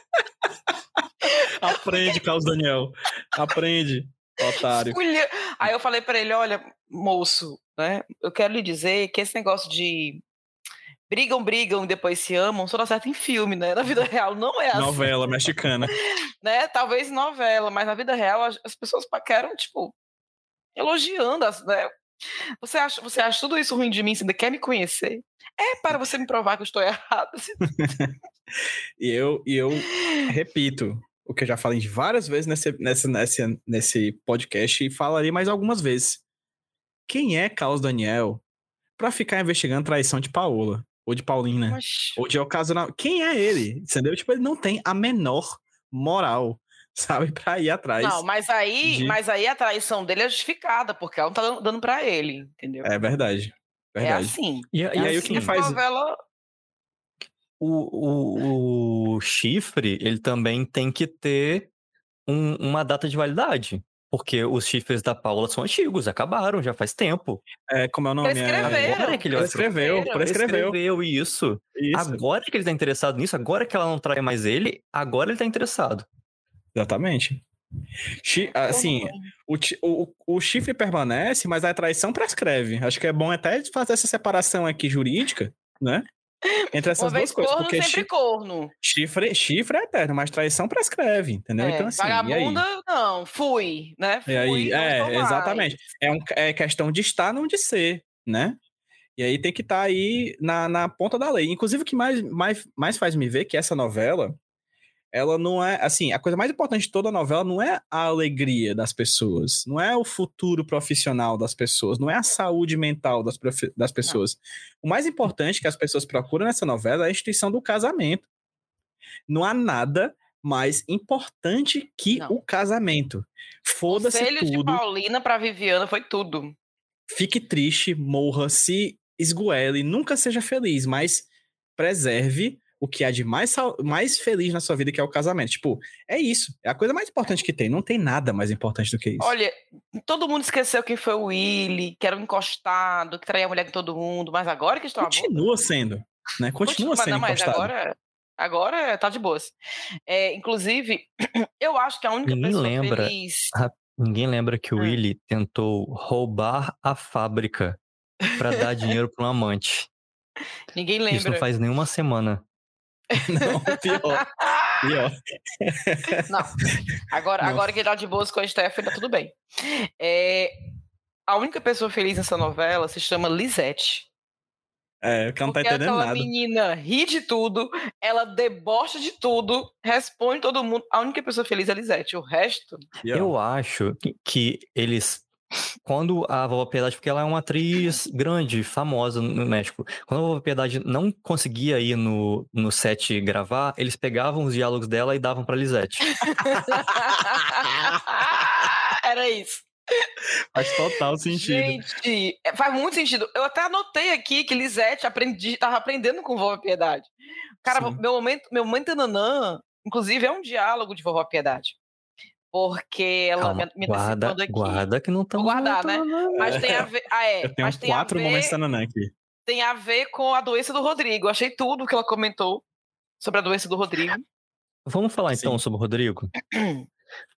Aprende, Carlos Daniel. Aprende, otário. Esculha- Aí eu falei pra ele, olha, moço, né? Eu quero lhe dizer que esse negócio de brigam, brigam e depois se amam só dá certo em filme, né? Na vida real não é assim. Novela mexicana. né? Talvez novela, mas na vida real as, as pessoas paqueram, tipo, elogiando, as, né? Você acha, você acha tudo isso ruim de mim? Você ainda quer me conhecer? É para você me provar que eu estou errado. E eu, e eu repito o que eu já falei várias vezes nesse, nesse, nesse, nesse podcast e falarei mais algumas vezes. Quem é Carlos Daniel pra ficar investigando traição de Paola? Ou de Paulina? Mas, Ou de ocasional. Quem é ele? Entendeu? Tipo, ele não tem a menor moral. sabe? Pra ir atrás. Não, mas aí, de- mas aí a traição dele é justificada, porque ela não tá dando- pra ele, entendeu? É verdade. É Verdade. assim. E, É E aí o assim que que faz- a novela... o, o, o chifre, ele também tem que ter um- uma data de validade. Porque os chifres da Paula são antigos, acabaram, já faz tempo. É, como é o nome? Prescreveram. Agora que ele Prescreveu, prescreveu. Prescreveu isso. Isso, Agora que ele tá interessado nisso, agora que ela não trai mais ele, agora ele tá interessado. exatamente. Chi- Assim, o, o, o chifre permanece, mas a traição prescreve. Acho que é bom até fazer essa separação aqui jurídica, né? Entre essas duas coisas. corno, Porque sempre chi- corno. chifre, chifre é eterno, mas traição prescreve, entendeu? É, então, assim, e aí? vagabunda, não, fui, né? Fui, E aí, é, exatamente. É, um, é questão de estar, não de ser, né? E aí tem que estar aí na, na ponta da lei. Inclusive, o que mais, mais, mais faz me ver que essa novela, ela não é, assim, a coisa mais importante de toda a novela não é a alegria das pessoas, não é o futuro profissional das pessoas, não é a saúde mental das, das pessoas. O mais importante que as pessoas procuram nessa novela é a instituição do casamento. Não há nada mais importante que Não. o casamento. Foda-se Conselho de tudo, Paulina pra Viviana foi tudo. fique triste, morra, se esgoele, nunca seja feliz, mas preserve o que há de mais, mais feliz na sua vida, que é o casamento. Tipo, é isso. É a coisa mais importante que tem. Não tem nada mais importante do que isso. Olha, todo mundo esqueceu quem foi o Willy, que era um encostado, que traía a mulher com todo mundo, mas agora que estão a Continua sendo, né? Continua Mas sendo não, mas encostado. agora, agora tá de boas. É, inclusive, eu acho que a única Ninguém pessoa lembra. feliz. Ninguém lembra que o Hum. Willy tentou roubar a fábrica pra dar dinheiro pro amante. Ninguém Isso não lembra. faz nenhuma semana. Não, pior. Pior. Não. Agora, Não. agora que ele tá de boas com a Stephanie, tá tudo bem. É, a única pessoa feliz nessa novela se chama Lisette. É, ela não tá entendendo aquela nada. menina ri de tudo, ela debocha de tudo, responde todo mundo. A única pessoa feliz é a Lisette. O resto. Eu acho que eles. Quando a Vovó Piedade, porque ela é uma atriz grande, famosa no México. Quando a Vovó Piedade não conseguia ir no, no set gravar, eles pegavam os diálogos dela e davam pra Lisette. Era isso. Faz total sentido. Gente, é, faz muito sentido. Eu até anotei aqui que Lisette aprendi, tava aprendendo com Vovó Piedade. Cara, Sim. meu momento, meu momento nanã, inclusive, é um diálogo de Vovó Piedade. Porque ela Calma, me, me guarda, antecipando aqui. guarda que não estamos Vou guardar, né? Mas tem a ver. Ah, é. Eu tenho mas tem a quatro ver, momentos Tananã aqui. tem a ver com a doença do Rodrigo. Achei tudo que ela comentou sobre a doença do Rodrigo. Vamos falar então Sim. sobre o Rodrigo?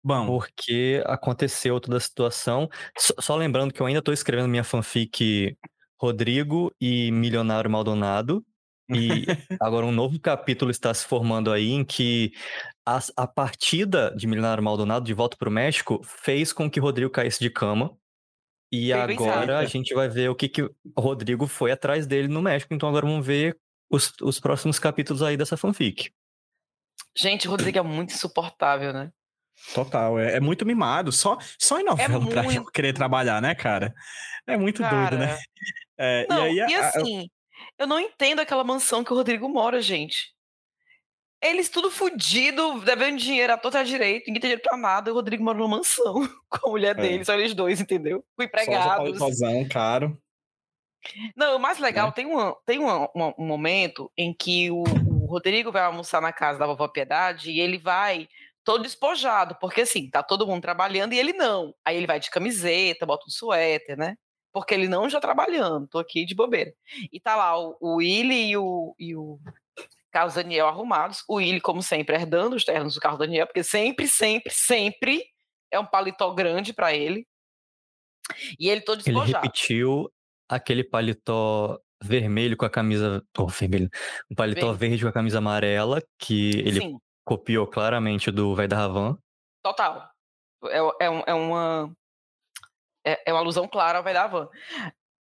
Bom, Porque aconteceu toda a situação. Só, só lembrando que eu ainda tô escrevendo minha fanfic Rodrigo e Milionário Maldonado. E agora um novo capítulo está se formando aí em que a, a partida de Milionário Maldonado de volta para o México fez com que Rodrigo caísse de cama. E Bem pensado. agora a gente vai ver o que, que o Rodrigo foi atrás dele no México. Então agora vamos ver os, os próximos capítulos aí dessa fanfic. Gente, o Rodrigo é muito insuportável, né? total. É, é muito mimado. Só, só em novela pra É muito. querer trabalhar, né, cara? É muito Cara, doido, né? É, Não, e e, aí, a- a- assim, eu não entendo aquela mansão que o Rodrigo mora, gente. Eles tudo fudido, devendo dinheiro à e à direito, ninguém tem dinheiro pra nada, e o Rodrigo mora numa mansão com a mulher É. dele, só eles dois, entendeu? Com só empregados. paletozão, caro. Não, o mais legal, Né? tem, um, tem uma- uma- um momento em que o, o Rodrigo vai almoçar na casa da vovó Piedade e ele vai todo despojado, porque assim, tá todo mundo trabalhando e ele não. Aí ele vai de camiseta, bota um suéter, né? Porque ele não já trabalhando, tô aqui de bobeira. E tá lá o, o Willy e o, e o Carlos Daniel arrumados. O Willy, como sempre, herdando os ternos do Carlos Daniel, porque sempre, sempre, sempre é um paletó grande pra ele. E ele todo Ele despojado. repetiu aquele paletó vermelho com a camisa. Oh, vermelho. Um paletó Verde. verde com a camisa amarela, que ele Sim. copiou claramente do Vai da Ravan. Total. É, é, é uma. É, é uma alusão clara ao da Van.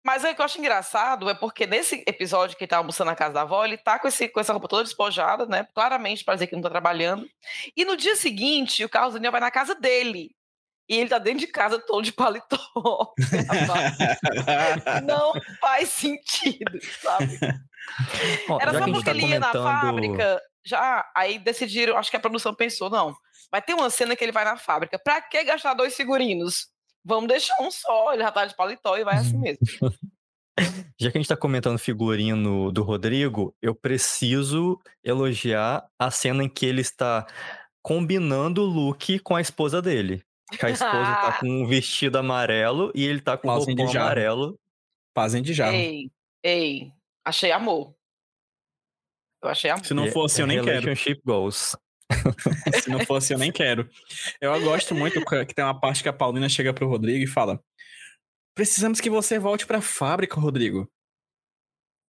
Mas o que eu acho engraçado é porque nesse episódio que ele tá almoçando na casa da avó, ele tá com, esse, com essa roupa toda despojada, né? Claramente para dizer que não tá trabalhando. E no dia seguinte, o Carlos Daniel vai na casa dele. E ele tá dentro de casa todo de paletó. não faz sentido, sabe? Era só gente porque tá ele ia na comentando. fábrica já aí decidiram, acho que a produção pensou, não, vai ter uma cena que ele vai na fábrica. Pra que gastar dois figurinos? Vamos deixar um só, ele já tá de paletó e vai assim mesmo. Já que a gente tá comentando figurino do Rodrigo, eu preciso elogiar a cena em que ele está combinando o look com a esposa dele. Que a esposa tá com um vestido amarelo e ele tá com um roupão jarro. amarelo. Fazem de jarro. Ei, ei, achei amor. Eu achei amor. Se não fosse, eu nem quero. Relationship goals. Se não fosse, eu nem quero. Eu gosto muito que tem uma parte que a Paulina chega pro Rodrigo e fala: Precisamos que você volte pra fábrica, Rodrigo.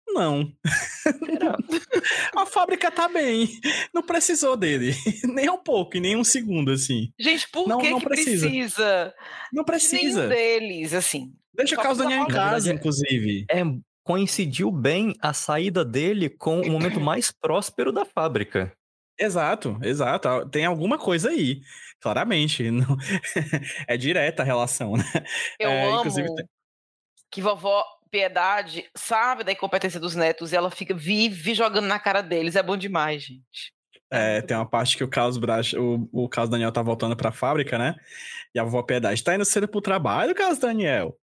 Não. a fábrica tá bem. Não precisou dele. Nem um pouco, e nem um segundo, assim. Gente, por Não- que, não que precisa. precisa? Não De precisa. Nenhum deles, assim. Deixa o Carlos Daniel em casa, verdade, inclusive. É, coincidiu bem a saída dele com o momento mais próspero da fábrica. Exato, exato. Tem alguma coisa aí. Claramente. Não... é direta a relação, né? Eu É, amo tem- que vovó Piedade sabe da incompetência dos netos e ela fica vive jogando na cara deles. É bom demais, gente. É, tem uma parte que o Carlos o, o Carlos Daniel tá voltando pra fábrica, né? E a vovó Piedade tá indo cedo pro trabalho, Carlos Daniel.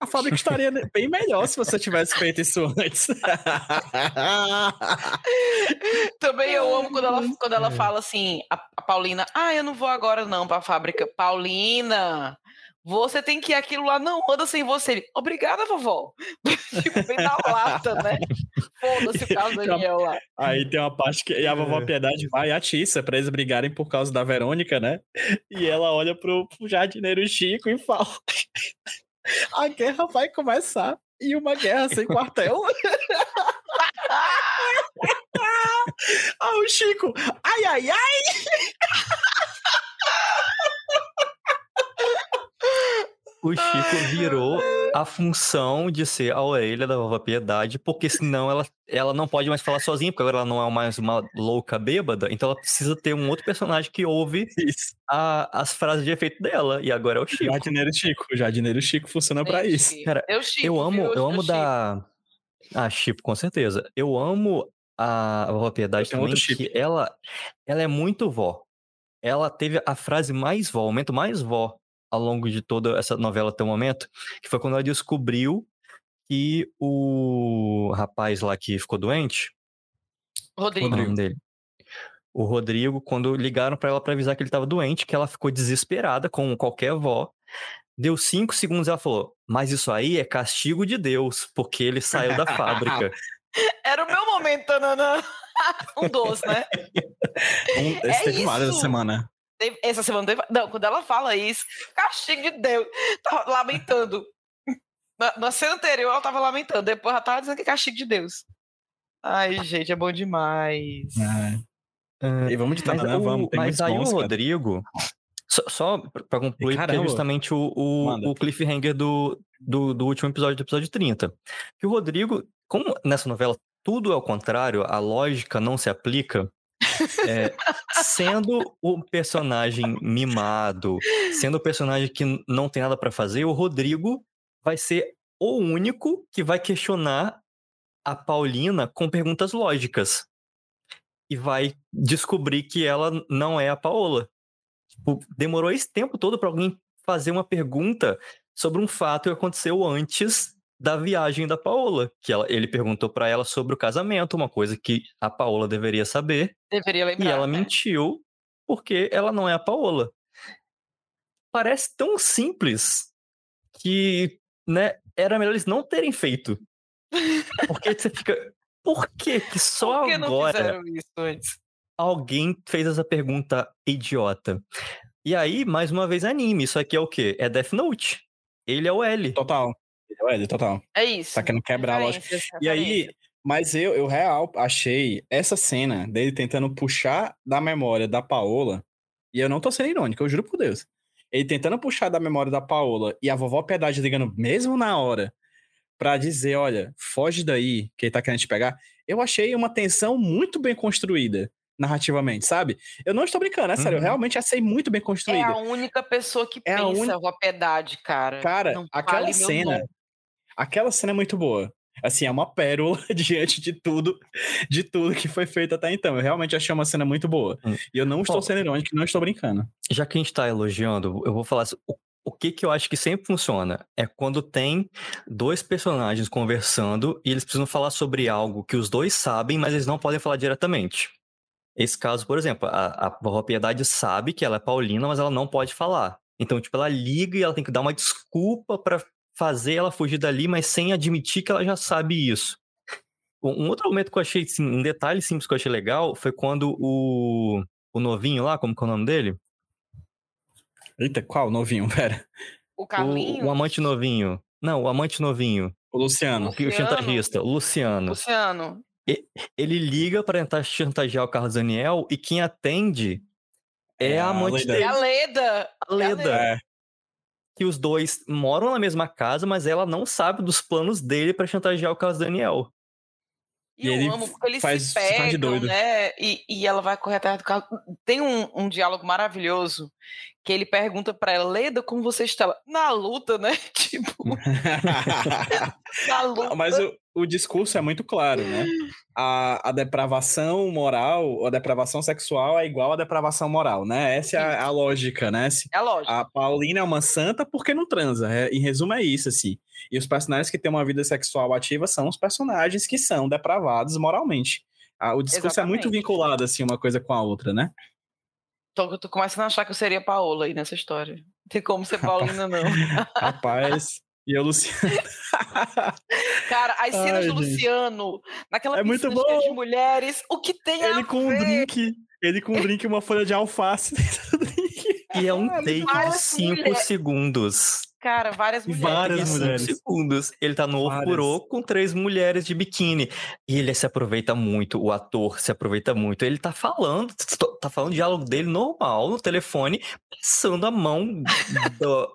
A fábrica estaria bem melhor se você tivesse feito isso antes. Também eu amo quando ela, quando É. ela fala assim, a, a Paulina, ah, eu não vou agora não pra fábrica. Paulina, você tem que ir aquilo lá, não anda sem você. Obrigada, vovó. tipo, bem na lata, né? Foda-se o Carlos Daniel lá. Aí tem uma parte que e a É. vovó Piedade vai e atiça pra eles brigarem por causa da Verônica, né? E ela olha pro, pro jardineiro Chico e fala: A guerra vai começar. E uma guerra sem quartel. ah, o Chico! Ai, ai, ai! O Chico virou a função de ser a orelha da vovó Piedade, porque senão ela, ela não pode mais falar sozinha, porque agora ela não é mais uma louca bêbada, então ela precisa ter um outro personagem que ouve a- as frases de efeito dela, e agora é o Chico. Jardineiro Chico. O jardineiro Chico funciona pra Gente, isso. Cara, eu, Chico, Eu amo, eu amo Chico. da. Ah, Chico, com certeza. Eu amo a vovó Piedade também, que ela, ela é muito vó. Ela teve a frase mais vó, o momento mais vó ao longo de toda essa novela até o momento, que foi quando ela descobriu que o rapaz lá que ficou doente, Rodrigo. é o nome dele? O Rodrigo, quando ligaram pra ela pra avisar que ele tava doente, que ela ficou desesperada, como qualquer avó. Deu cinco segundos e ela falou: Mas isso aí é castigo de Deus, porque ele saiu da fábrica. Era o meu momento, Tananã. um doce, né? Um, esse É teve várias essa isso. semana. Teve- Essa semana teve. Não, quando ela fala isso, castigo de Deus. Tava lamentando. Na, na cena anterior, ela tava lamentando. Depois ela tava dizendo que é castigo de Deus. Ai, gente, é bom demais. E vamos de Tananã, o- vamos. Tem mas aí bons, o. Rodrigo, só, só pra concluir, porque é Caramba. justamente o, o, o cliffhanger do, do, do último episódio, do episódio 30. Que o Rodrigo, como nessa novela tudo é o contrário, a lógica não se aplica, é, sendo o personagem mimado, sendo o personagem que não tem nada pra fazer, o Rodrigo vai ser o único que vai questionar a Paulina com perguntas lógicas. E vai descobrir que ela não é a Paola. Tipo, demorou esse tempo todo pra alguém fazer uma pergunta sobre um fato que aconteceu antes da viagem da Paola, que ela- ele perguntou pra ela sobre o casamento, uma coisa que a Paola deveria saber, Deveria lembrar. e ela né? mentiu porque ela não é a Paola. Parece tão simples que, né, era melhor eles não terem feito. Porque você fica, por que que só Por que não agora fizeram isso antes? alguém fez essa pergunta idiota? E aí, mais uma vez, anime. Isso aqui é o quê? É Death Note. Ele é o L. Total. É, total. É isso. Tá querendo quebrar a lógica. E aí, mas eu, eu real achei essa cena dele tentando puxar da memória da Paola, e eu não tô sendo irônico, eu juro por Deus. Ele tentando puxar da memória da Paola e a vovó Piedade ligando mesmo na hora pra dizer, olha, foge daí, que ele tá querendo te pegar. Eu achei uma tensão muito bem construída narrativamente, sabe? Eu não estou brincando, é sério, eu Uhum. realmente achei muito bem É construída. a única pessoa que É a pensa uni- com a piedade, cara. Cara, Não aquela cena. Aquela cena é muito boa. Assim, é uma pérola diante de tudo, de tudo que foi feito até então. Eu realmente achei uma cena muito boa. Hum. E eu não estou Ó. sendo irônico, não estou brincando. Já que a gente tá elogiando, eu vou falar assim, o, o que que eu acho que sempre funciona é quando tem dois personagens conversando e eles precisam falar sobre algo que os dois sabem, mas eles não podem falar diretamente. Esse caso, por exemplo, a, a vovó Piedade sabe que ela é paulina, mas ela não pode falar. Então, tipo, ela liga e ela tem que dar uma desculpa pra fazer ela fugir dali, mas sem admitir que ela já sabe isso. Um outro momento que eu achei, assim, um detalhe simples que eu achei legal foi quando o, o novinho lá, como que é o nome dele? Eita, qual novinho? Pera. O O, Carlinhos. o amante novinho. Não, o amante novinho. O Luciano. O, que- o Luciano. chantagista, o Luciano. Luciano. Ele liga pra tentar chantagear o Carlos Daniel e quem atende é, É a a amante Leda. É dele, a Leda. a Leda. É, Que os dois moram na mesma casa, mas ela não sabe dos planos dele pra chantagear o Carlos Daniel. E, E eu ele amo, porque eles faz- se faz de pegam, doido. né? E, e ela vai correr atrás do carro. Tem um, um diálogo maravilhoso que ele pergunta pra ela, Leda, como você está? Ela, Na luta, né? Tipo, na luta. Mas o, o discurso é muito claro, né? A, a depravação moral, a depravação sexual é igual à depravação moral, né? Essa é a, a lógica, né? Se- É lógico. A Paulina é uma santa porque não transa. É, em resumo, é isso, assim. E os personagens que têm uma vida sexual ativa são os personagens que são depravados moralmente. Ah, o discurso é muito Exatamente. vinculado, assim, uma coisa com a outra, né? Tô, eu tô começando a achar que eu seria Paola aí nessa história. Não tem como ser Paulina, não. Rapaz. E eu, Luciano. Cara, as cenas Ai, do gente. Luciano, naquela É muito cheia de bom. mulheres, o que tem ele a com um ver? drink. Ele com um drink e uma folha de alface dentro do drink. E é um take de várias 5 mulheres. segundos. Cara, várias mulheres. várias mulheres. segundos. Ele tá no ofurô com três mulheres de biquíni. E ele se aproveita muito, o ator se aproveita muito. Ele tá falando, tá falando o diálogo dele normal no telefone, passando a mão do,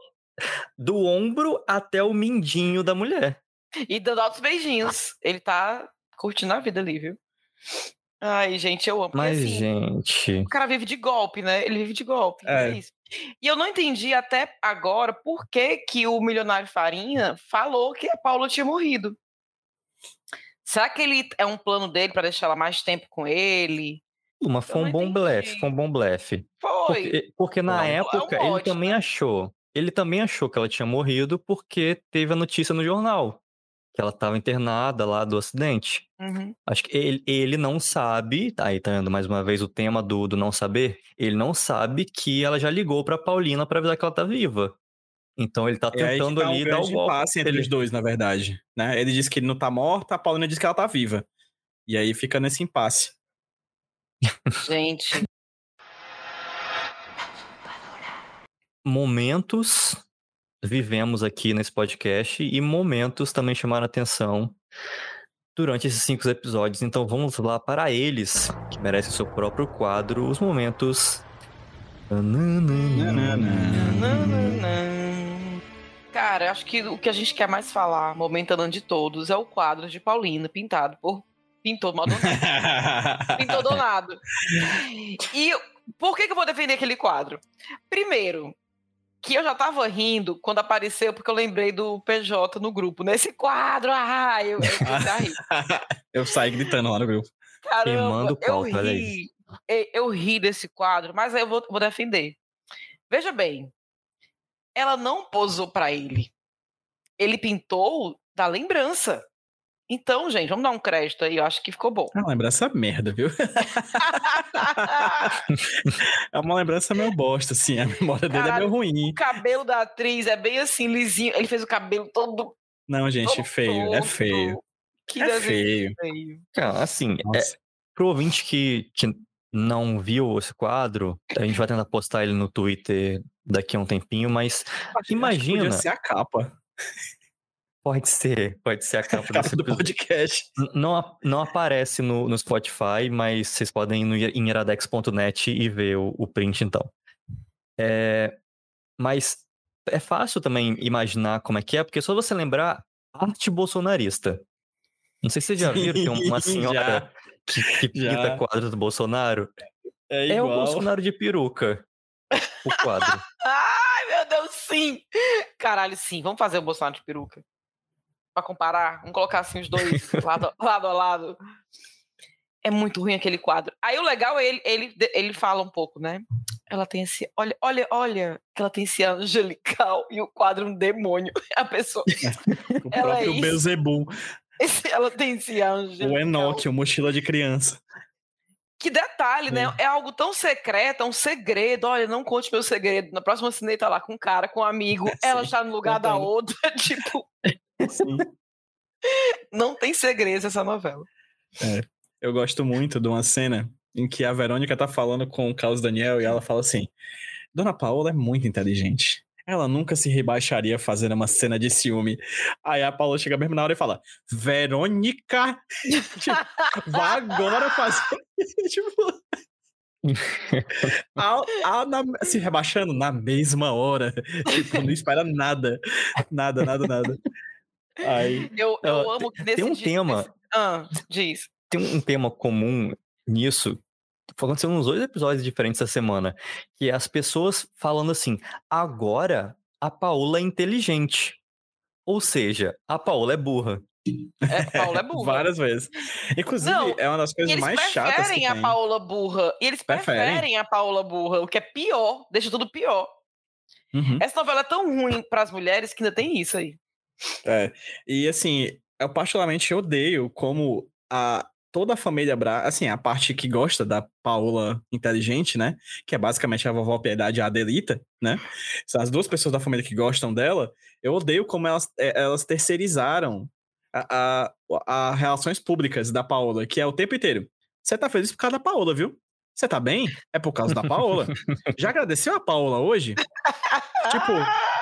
do ombro até o mindinho da mulher. E dando altos beijinhos. Ele tá curtindo a vida ali, viu? Ai, gente, eu amo. Mas, assim, gente. o cara vive de golpe, né? Ele vive de golpe. É. É. isso. E eu não entendi até agora por que, que o milionário Farinha falou que a Paula tinha morrido. Será que ele é um plano dele pra deixar ela mais tempo com ele? Uma foi não um bom blefe, foi um bom blefe. Foi. Porque, porque na É um- é um época ele mote, também né? achou. Ele também achou que ela tinha morrido porque teve a notícia no jornal. Que ela estava internada lá do acidente. Uhum. Acho que ele, ele não sabe, tá aí tá vendo mais uma vez o tema do, do não saber. Ele não sabe que ela já ligou pra Paulina pra avisar que ela tá viva. Então ele tá É tentando tá um ali dar o golpe. impasse entre dele. os dois, na verdade. Né? Ele diz que ele não tá morta, a Paulina diz que ela tá viva. E aí fica nesse impasse. Gente, Momentos vivemos aqui nesse podcast e momentos também chamaram atenção durante esses cinco episódios. Então vamos lá para eles, que merecem seu próprio quadro, os momentos. Cara, acho que o que a gente quer mais falar, momentando de todos, é o quadro de Paulina, pintado por Pintor Maldonado. Pintor Donado. E por que, que eu vou defender aquele quadro? Primeiro, que eu já tava rindo quando apareceu, porque eu lembrei do PJ no grupo. Nesse quadro, ah, eu, eu. Eu saí gritando lá no grupo. Queimando o Caramba, eu ri, eu, eu ri desse quadro, mas aí eu vou, vou defender. Veja bem, ela não posou pra ele. Ele pintou da lembrança. Então, gente, vamos dar um crédito aí, eu acho que ficou bom. É uma lembrança merda, viu? É uma lembrança meio bosta, assim. A memória dele é Caralho. meio ruim. o cabelo da atriz é bem assim, lisinho. Ele fez o cabelo todo. Não, gente, todo feio. É torto. feio. Que É feio. feio. Cara, assim, é, pro ouvinte que, que não viu esse quadro, a gente vai tentar postar ele no Twitter daqui a um tempinho, mas Acho imagina. Podia ser a capa. Pode ser, pode ser a capa A capa do podcast. Não, não aparece no, no Spotify, mas vocês podem ir no, em iradex.net e ver o, o print, então. É, mas é fácil também imaginar como é que é, porque é só você lembrar arte bolsonarista. Não sei se vocês já viram, tem uma senhora que, que já. pinta quadros do Bolsonaro. É É o. Bolsonaro de peruca, o quadro. Ai, meu Deus, sim! Caralho, sim. Vamos fazer o Bolsonaro de peruca. Pra comparar. Vamos colocar assim os dois lado, lado a lado. É muito ruim aquele quadro. Aí o legal é ele, ele, ele fala um pouco, né? Ela tem esse. Olha, olha, olha, que ela tem esse angelical e o quadro um demônio. A pessoa. O Ela é próprio. Beelzebub, esse- ela tem esse angelical. o Enoch, o mochila de criança. Que detalhe, né? É. É algo tão secreto, é um segredo. Olha, não conte meu segredo. Na próxima cine tá lá com um cara, com um amigo. Ela Sim, está no lugar da contando. outra. Tipo, Sim. não tem segredo essa novela. Eu gosto muito de uma cena em que a Verônica tá falando com o Carlos Daniel e ela fala assim: Dona Paola é muito inteligente. Ela nunca se rebaixaria fazendo uma cena de ciúme. Aí a Paola chega mesmo na hora e fala: Verônica! tipo, vá agora fazer. tipo. a- a- na- se rebaixando na mesma hora. Tipo, não espera nada. Nada, nada, nada. Aí. Eu, eu amo que nesse Tem um dia- tema, nesse- Ah, diz. tem um tema comum nisso. Aconteceu uns dois episódios diferentes essa semana. Que é as pessoas falando assim: agora a Paola é inteligente. Ou seja, a Paola é burra. É, Paula é burra. Várias vezes. Inclusive, Não, é uma das coisas eles mais chatas que preferem a tem. Paola burra. E eles Preferem. preferem a Paola burra, o que é pior, deixa tudo pior. Uhum. Essa novela é tão ruim para as mulheres que ainda tem isso aí. É. E assim, eu particularmente odeio como a toda a família Bra, assim, a parte que gosta da Paola inteligente, né? Que é basicamente a vovó Piedade e a Adelita, né? As duas pessoas da família que gostam dela. Eu odeio como elas, é, elas terceirizaram a, a, a relações públicas da Paola, que é o tempo inteiro. Você tá feliz por causa da Paola, viu? Você tá bem? É por causa da Paola. Já agradeceu a Paola hoje? Tipo,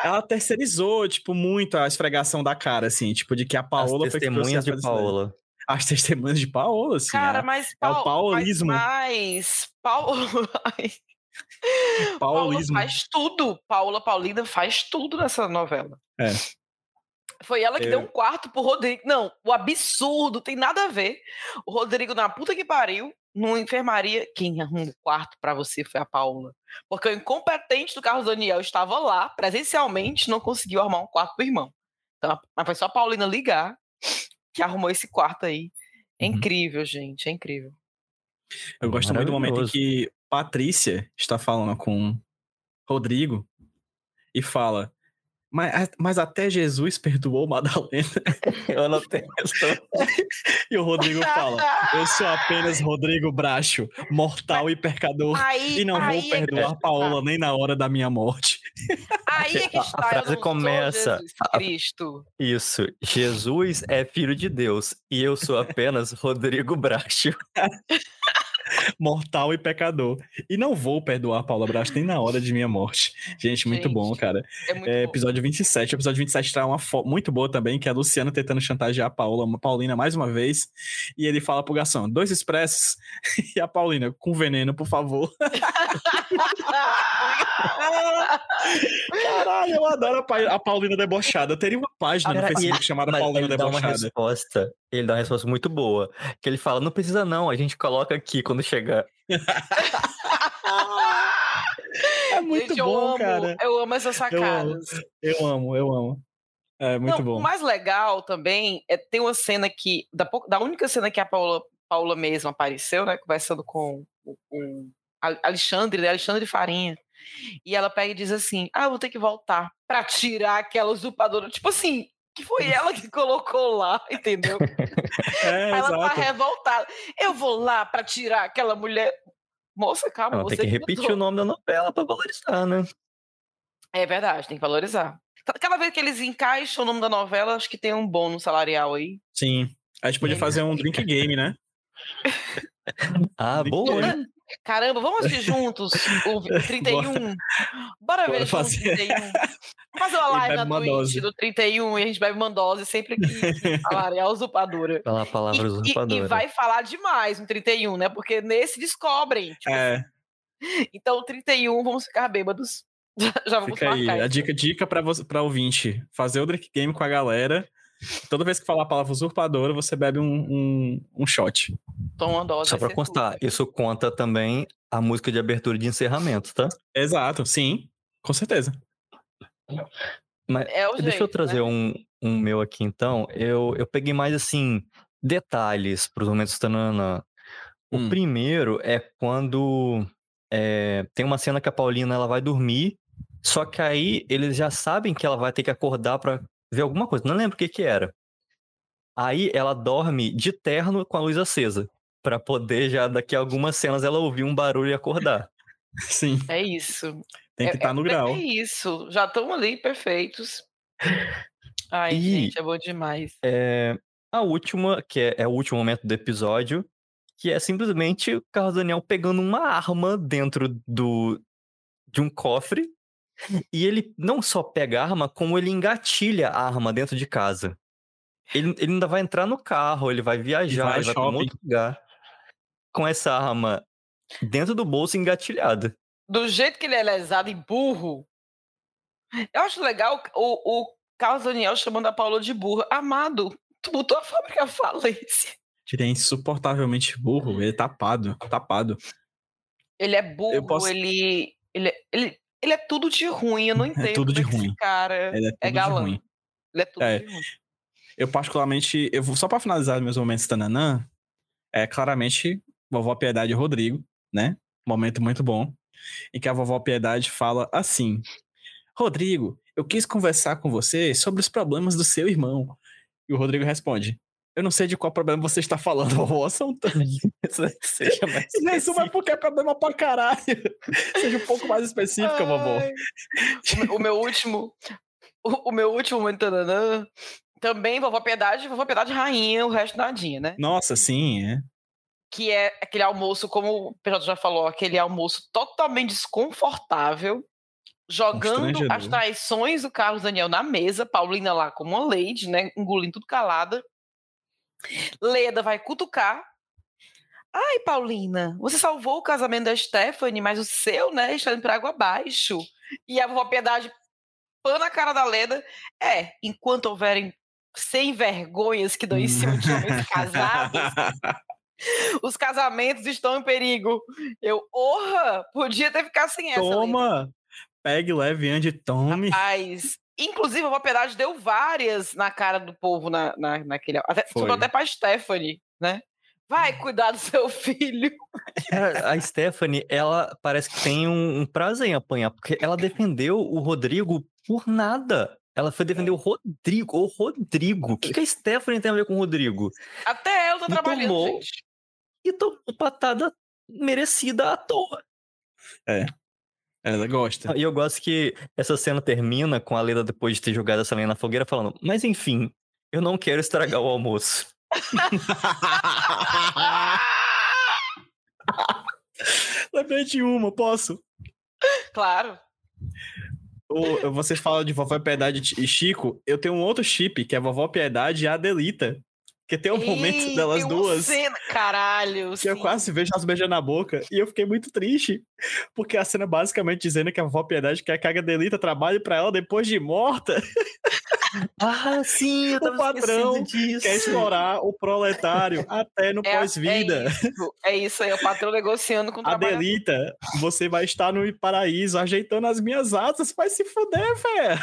ela terceirizou, tipo, muito a esfregação da cara, assim, tipo, de que a Paola As testemunhas de. Paola. As testemunhas de Paola, assim. Cara, a- mas é o Pau- paulismo. Mas, Paulo, Paula paulismo. faz tudo. Paula Paulina faz tudo nessa novela. É. Foi ela que Eu- deu um quarto pro Rodrigo. Não, o absurdo, tem nada a ver. O Rodrigo, na puta que pariu, numa enfermaria, quem arrumou o quarto pra você foi a Paula. Porque o incompetente do Carlos Daniel estava lá, presencialmente, não conseguiu arrumar um quarto pro irmão. Então, mas foi só a Paulina ligar que arrumou esse quarto aí. É Uhum. incrível, gente, é incrível. Eu gosto muito do momento em que Patrícia está falando com Rodrigo e fala. Mas, mas até Jesus perdoou Madalena. Eu não tenho questão. E o Rodrigo fala: Eu sou apenas Rodrigo Bracho, mortal e pecador. Aí, E não vou é perdoar está. Paola nem na hora da minha morte. Aí é que A- a está. eu frase começa- Jesus a- Cristo. Isso. Jesus é filho de Deus e eu sou apenas Rodrigo Bracho. Mortal e pecador. E não vou perdoar Paula Bracho nem na hora de minha morte. Gente, muito Gente, bom, cara. É muito É, bom. episódio 27. O episódio 27 traz uma foto muito boa também, que é a Luciana tentando chantagear a Paula, a Paulina mais uma vez. E ele fala pro garçom: dois expressos. E a Paulina, com veneno, por favor. Caralho, eu adoro a, Pa- a Paulina debochada. Eu teria uma página no Cara, e Facebook ele- chamada Paulina ele dá uma Debochada. resposta. Ele dá uma resposta muito boa. Que ele fala: não precisa, não, a gente coloca aqui quando chegar. É muito Gente, eu bom, amo, cara. Eu amo essas Eu amo. sacadas. Eu amo, eu amo. É muito Não, bom. O mais legal também é ter uma cena que. Da, da única cena que a Paula, Paula mesma apareceu, né? Conversando com o com Alexandre, né? Alexandre Farinha. E ela pega e diz assim: Ah, eu vou ter que voltar pra tirar aquela usurpadora. Tipo assim, que foi ela que colocou lá, entendeu? É, Aí ela tá exato. revoltada. Eu vou lá pra tirar aquela mulher. Moça, calma, você tem que repetir mudou. o nome da novela pra valorizar, né? É verdade, tem que valorizar. Cada vez que eles encaixam o nome da novela, acho que tem um bônus salarial aí. Sim. A gente podia fazer um drink game, né? Ah, boa, hein? Caramba, vamos assistir juntos o 31. Bora ver Bora juntos fazer. o 31. Vamos fazer uma E live na Twitch dose. do 31 e a gente bebe uma dose sempre que salarial usurpadora. Falar a palavra E, e- usurpadora. e vai falar demais no 31, né? Porque nesse descobrem. Tipo, É, Então, 31, vamos ficar bêbados. Já vamos fica aí. marcar A isso. dica, dica pra, você, pra ouvinte: fazer o drink game com a galera. Toda vez que falar a palavra usurpadora, você bebe um, um, um shot. Toma uma dose. Só pra constar, tudo. isso conta também a música de abertura e de encerramento, tá? Exato, sim, com certeza. Mas É o deixa eu jeito, trazer né? um, um meu aqui, então. Eu, eu peguei mais, assim, detalhes para os momentos Tananã. O Hum. primeiro é quando é, tem uma cena que a Paulina ela vai dormir, só que aí eles já sabem que ela vai ter que acordar pra ver alguma coisa. Não lembro o que que era. Aí ela dorme de terno com a luz acesa, Pra poder já daqui a algumas cenas ela ouvir um barulho e acordar. Sim, É isso. tem que é, estar no é- grau. É isso. Já estão ali perfeitos. Ai, E- gente, é bom demais. É, a última, que é, é o último momento do episódio, que é simplesmente o Carlos Daniel pegando uma arma dentro do de um cofre. E ele não só pega a arma, como ele engatilha a arma dentro de casa. Ele, ele ainda vai entrar no carro, ele vai viajar, vai ele vai pra um shopping. outro lugar. Com essa arma dentro do bolso engatilhada. Do jeito que ele é lesado e burro, eu acho legal o, o Carlos Daniel chamando a Paula de burra. Amado, tu botou a fábrica à falência. Ele é insuportavelmente burro, ele é tapado, tapado. Ele é burro, posso- ele, ele, ele, ele é tudo de ruim. Eu não entendo. tudo de como é que esse ruim. cara Ele é tudo de galã. ruim. Ele é tudo É. de ruim. Eu particularmente, eu vou só pra finalizar meus momentos tananã, é claramente vovó Piedade e Rodrigo, né? Momento muito bom, em que a vovó Piedade fala assim: Rodrigo, eu quis conversar com você sobre os problemas do seu irmão. E o Rodrigo responde: Eu não sei de qual problema você está falando, vovó. São tantos. Seja mais Isso é porque é problema pra caralho. Seja um pouco mais específica, vovó. O meu- O meu último. O, o meu último momento também vovó Piedade, vovó Piedade rainha, o resto nadinha, né? Nossa, sim, é. que é aquele almoço, como o PJ já falou, aquele almoço totalmente desconfortável, jogando as traições do Carlos Daniel na mesa, Paulina lá como uma lady, né, engolindo tudo calada. Leda vai cutucar. Ai, Paulina, você salvou o casamento da Stephanie, mas o seu, né, está indo para água abaixo. E a vovó Piedade pã na cara da Leda. É, enquanto houverem sem vergonhas que dão em cima de homens casados, os casamentos estão em perigo. Eu, orra, podia ter ficado sem essa. Leda. Toma! Pegue, leve, ande, tome. Rapaz, inclusive a Piedade deu várias na cara do povo na, na, naquele. Até, sobrou até pra Stephanie, né? Vai cuidar do seu filho. Cara, a Stephanie, ela parece que tem um, um prazer em apanhar, porque ela defendeu o Rodrigo por nada. Ela foi defender o Rodrigo. O Rodrigo. O que, que a Stephanie tem a ver com o Rodrigo? Até ela tá E trabalhando, tomou. gente. E tomou patada merecida à toa. Ela gosta. E eu gosto que essa cena termina com a Leda, depois de ter jogado essa lenha na fogueira, falando: Mas enfim, eu não quero estragar o almoço. Lembrei de uma, posso? Claro. O- vocês falam de Vovó Piedade e Chico. Eu tenho um outro chip, que é Vovó Piedade e a Adelita. Que tem um momento Ih, delas duas Cena... Caralho. que eu sim. quase vejo elas beijando na boca. E eu fiquei muito triste. Porque a cena é basicamente dizendo que a Vovó Piedade quer que a Adelita trabalhe pra ela depois de morta. Ah, sim, eu O tava patrão esquecendo disso. Quer explorar o proletário até no É, pós-vida. É isso, é isso aí, o patrão negociando com o. Adelita, você vai estar no paraíso ajeitando as minhas asas. Vai se fuder, velho.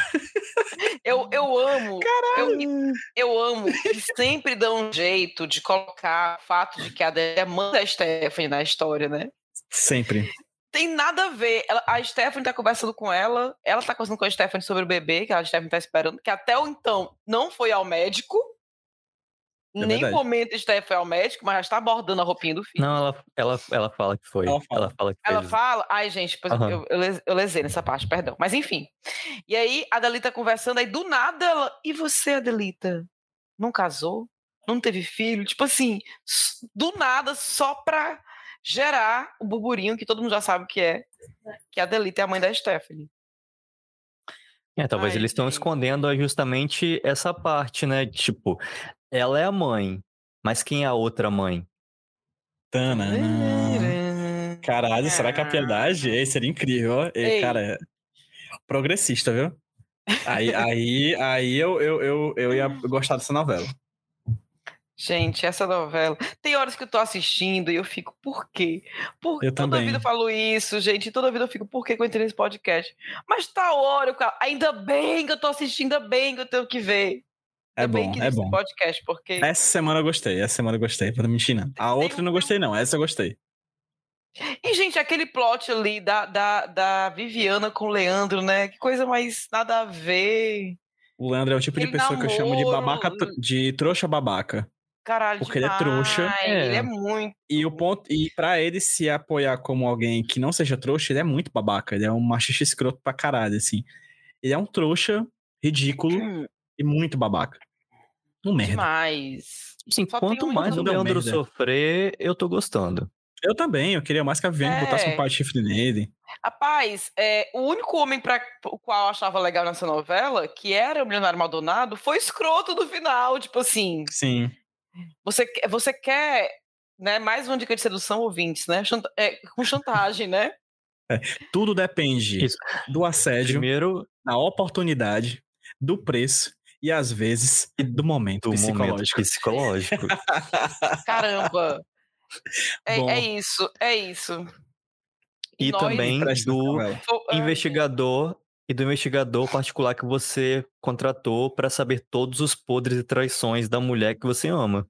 Eu, eu amo. Eu, me- eu amo que sempre dão um jeito de colocar o fato de que a Adélia manda a Stephanie na história, né? Sempre. Tem nada a ver. Ela- a Stephanie tá conversando com ela, ela tá conversando com a Stephanie sobre o bebê, que a Stephanie tá esperando, que até o então não foi ao médico. É Em nenhum verdade. momento a Stephanie foi ao médico, mas já está abordando a roupinha do filho. Não, ela, ela, ela fala que foi. Ela Ela fala. fala, que Ela fez. fala. Ai, gente, pois Aham. eu, eu, eu lesei nessa parte, perdão. Mas enfim. E aí a Adelita conversando, aí do nada ela. E você, Adelita? Não casou? Não teve filho? Tipo assim, do nada, só pra gerar o burburinho que todo mundo já sabe que é. Que a Adelita é a mãe da Stephanie. É, talvez Ai, eles estão escondendo justamente essa parte, né? Tipo, ela é a mãe, mas quem é a outra mãe? Tananã. Caralho, será que a piedade? Ei, seria incrível, ó. Ei, Ei. cara, é progressista, viu? Aí, aí, aí eu, eu, eu, eu ia gostar dessa novela. Gente, essa novela. Tem horas que eu tô assistindo e eu fico, por quê? Por Eu toda também. vida eu falo isso, gente. Toda vida eu fico, por que eu entrei nesse podcast? Mas tá hora, eu ainda bem que eu tô assistindo, ainda bem que eu tenho que ver. É bom, é bom. podcast, porque. Essa semana eu gostei, essa semana eu gostei, pra não mentir, não. A outra eu não gostei, não. Essa eu gostei. E, gente, aquele plot ali da, da, da Viviana com o Leandro, né? Que coisa mais nada a ver. O Leandro é o tipo de pessoa que eu chamo de namoro, babaca, de trouxa babaca. Caralho, Porque ele é trouxa. demais, É. Ele é muito. E o ponto, e para ele se apoiar como alguém que não seja trouxa, ele é muito babaca, ele é um machista escroto pra caralho, assim. Ele é um trouxa ridículo hum, e muito babaca. Um merda. Demais. Sim, Só quanto um mais o Leandro sofrer, eu tô gostando. Eu também, eu queria mais que a Viviane É. botasse um par de chifre nele. Rapaz, é, o único homem para o qual eu achava legal nessa novela, que era o Milionário Maldonado, foi escroto no final. Tipo assim, Sim. Você, quer- você quer, né, mais uma dica de sedução, ouvintes, né? Chanta- é, com chantagem, né? Tudo depende Isso. do assédio, Primeiro, da oportunidade, do preço e às vezes do momento do momento psicológico. psicológico. Caramba. É, Bom. é isso, é isso. E nós- também do ai, investigador e do investigador particular que você contratou para saber todos os podres e traições da mulher que você ama.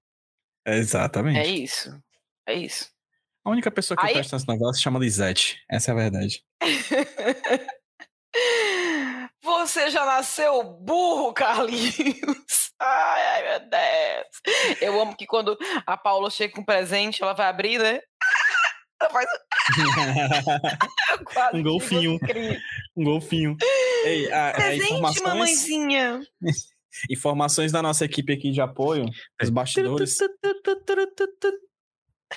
Exatamente. É isso. É isso. A única pessoa que Aí- presta nessa novela se chama Lisette. Essa é a verdade. Você já nasceu burro, Carlinhos. Ai, ai, meu Deus. Eu amo que quando a Paula chega com presente, ela vai abrir, né? Ela faz quase Um que golfinho. você cria. Um golfinho. Ei, a, a Presente, informações, mamãezinha. informações da nossa equipe aqui de apoio, os bastidores,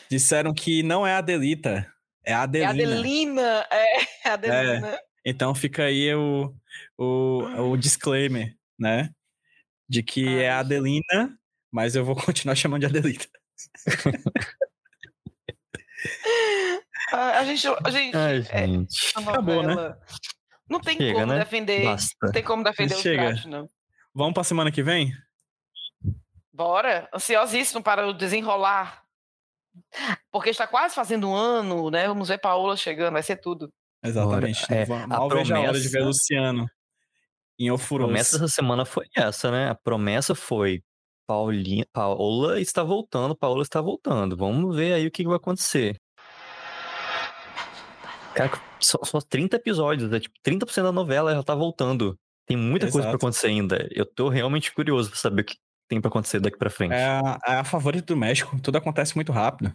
disseram que não é a Adelita, é a É a Adelina. Adelina. É, é a Adelina. Então fica aí o, o, o disclaimer, né? De que é a Ai. Adelina, mas eu vou continuar chamando de Adelita. Ah, A gente, a gente, Ai, é, gente. a Acabou, né? Não tem Chega, como né? defender. Basta. Não tem como defender Chega. pratos, não. Vamos pra semana que vem? Bora, ansiosíssimo para o desenrolar. Porque está quase fazendo um ano, né? Vamos ver Paola chegando, vai ser tudo. Exatamente. É, a Mal vejo a hora de ver promessa- Luciano em A Ofurôs. promessa dessa semana foi essa, né? A promessa foi Paulinha, Paola está voltando, Paola está voltando. Vamos ver aí o que que vai acontecer. Cara, só, só 30 episódios, é tipo 30% da novela já tá voltando. Tem muita coisa pra Exato. acontecer ainda. Eu tô realmente curioso pra saber o que tem pra acontecer daqui pra frente. É a, é a favorita do México. Tudo acontece muito rápido.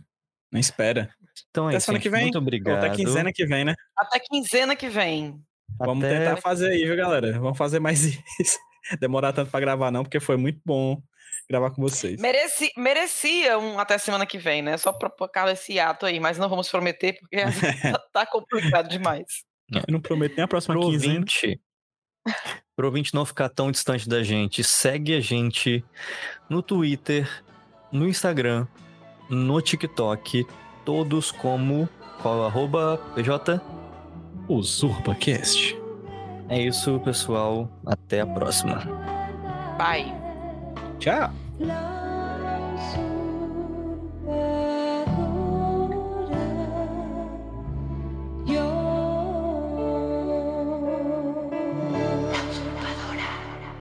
Não espera. Então é Até isso, semana gente. que vem. Muito obrigado. até quinzena que vem, né? Até quinzena que vem. Vamos Até- tentar fazer aí, viu, galera? Vamos fazer mais isso. Demorar tanto pra gravar, não, porque foi muito bom gravar com vocês. Mereci, merecia um até semana que vem, né? Só para colocar esse ato aí, mas não vamos prometer, porque tá, tá complicado demais. Eu não prometo nem a próxima Pro quinzena. ouvinte, pro ouvinte não ficar tão distante da gente, segue a gente no Twitter, no Instagram, no TikTok, todos como qual arroba PJ. UsurpaCast. É isso, pessoal. Até a próxima. Bye. Ciao.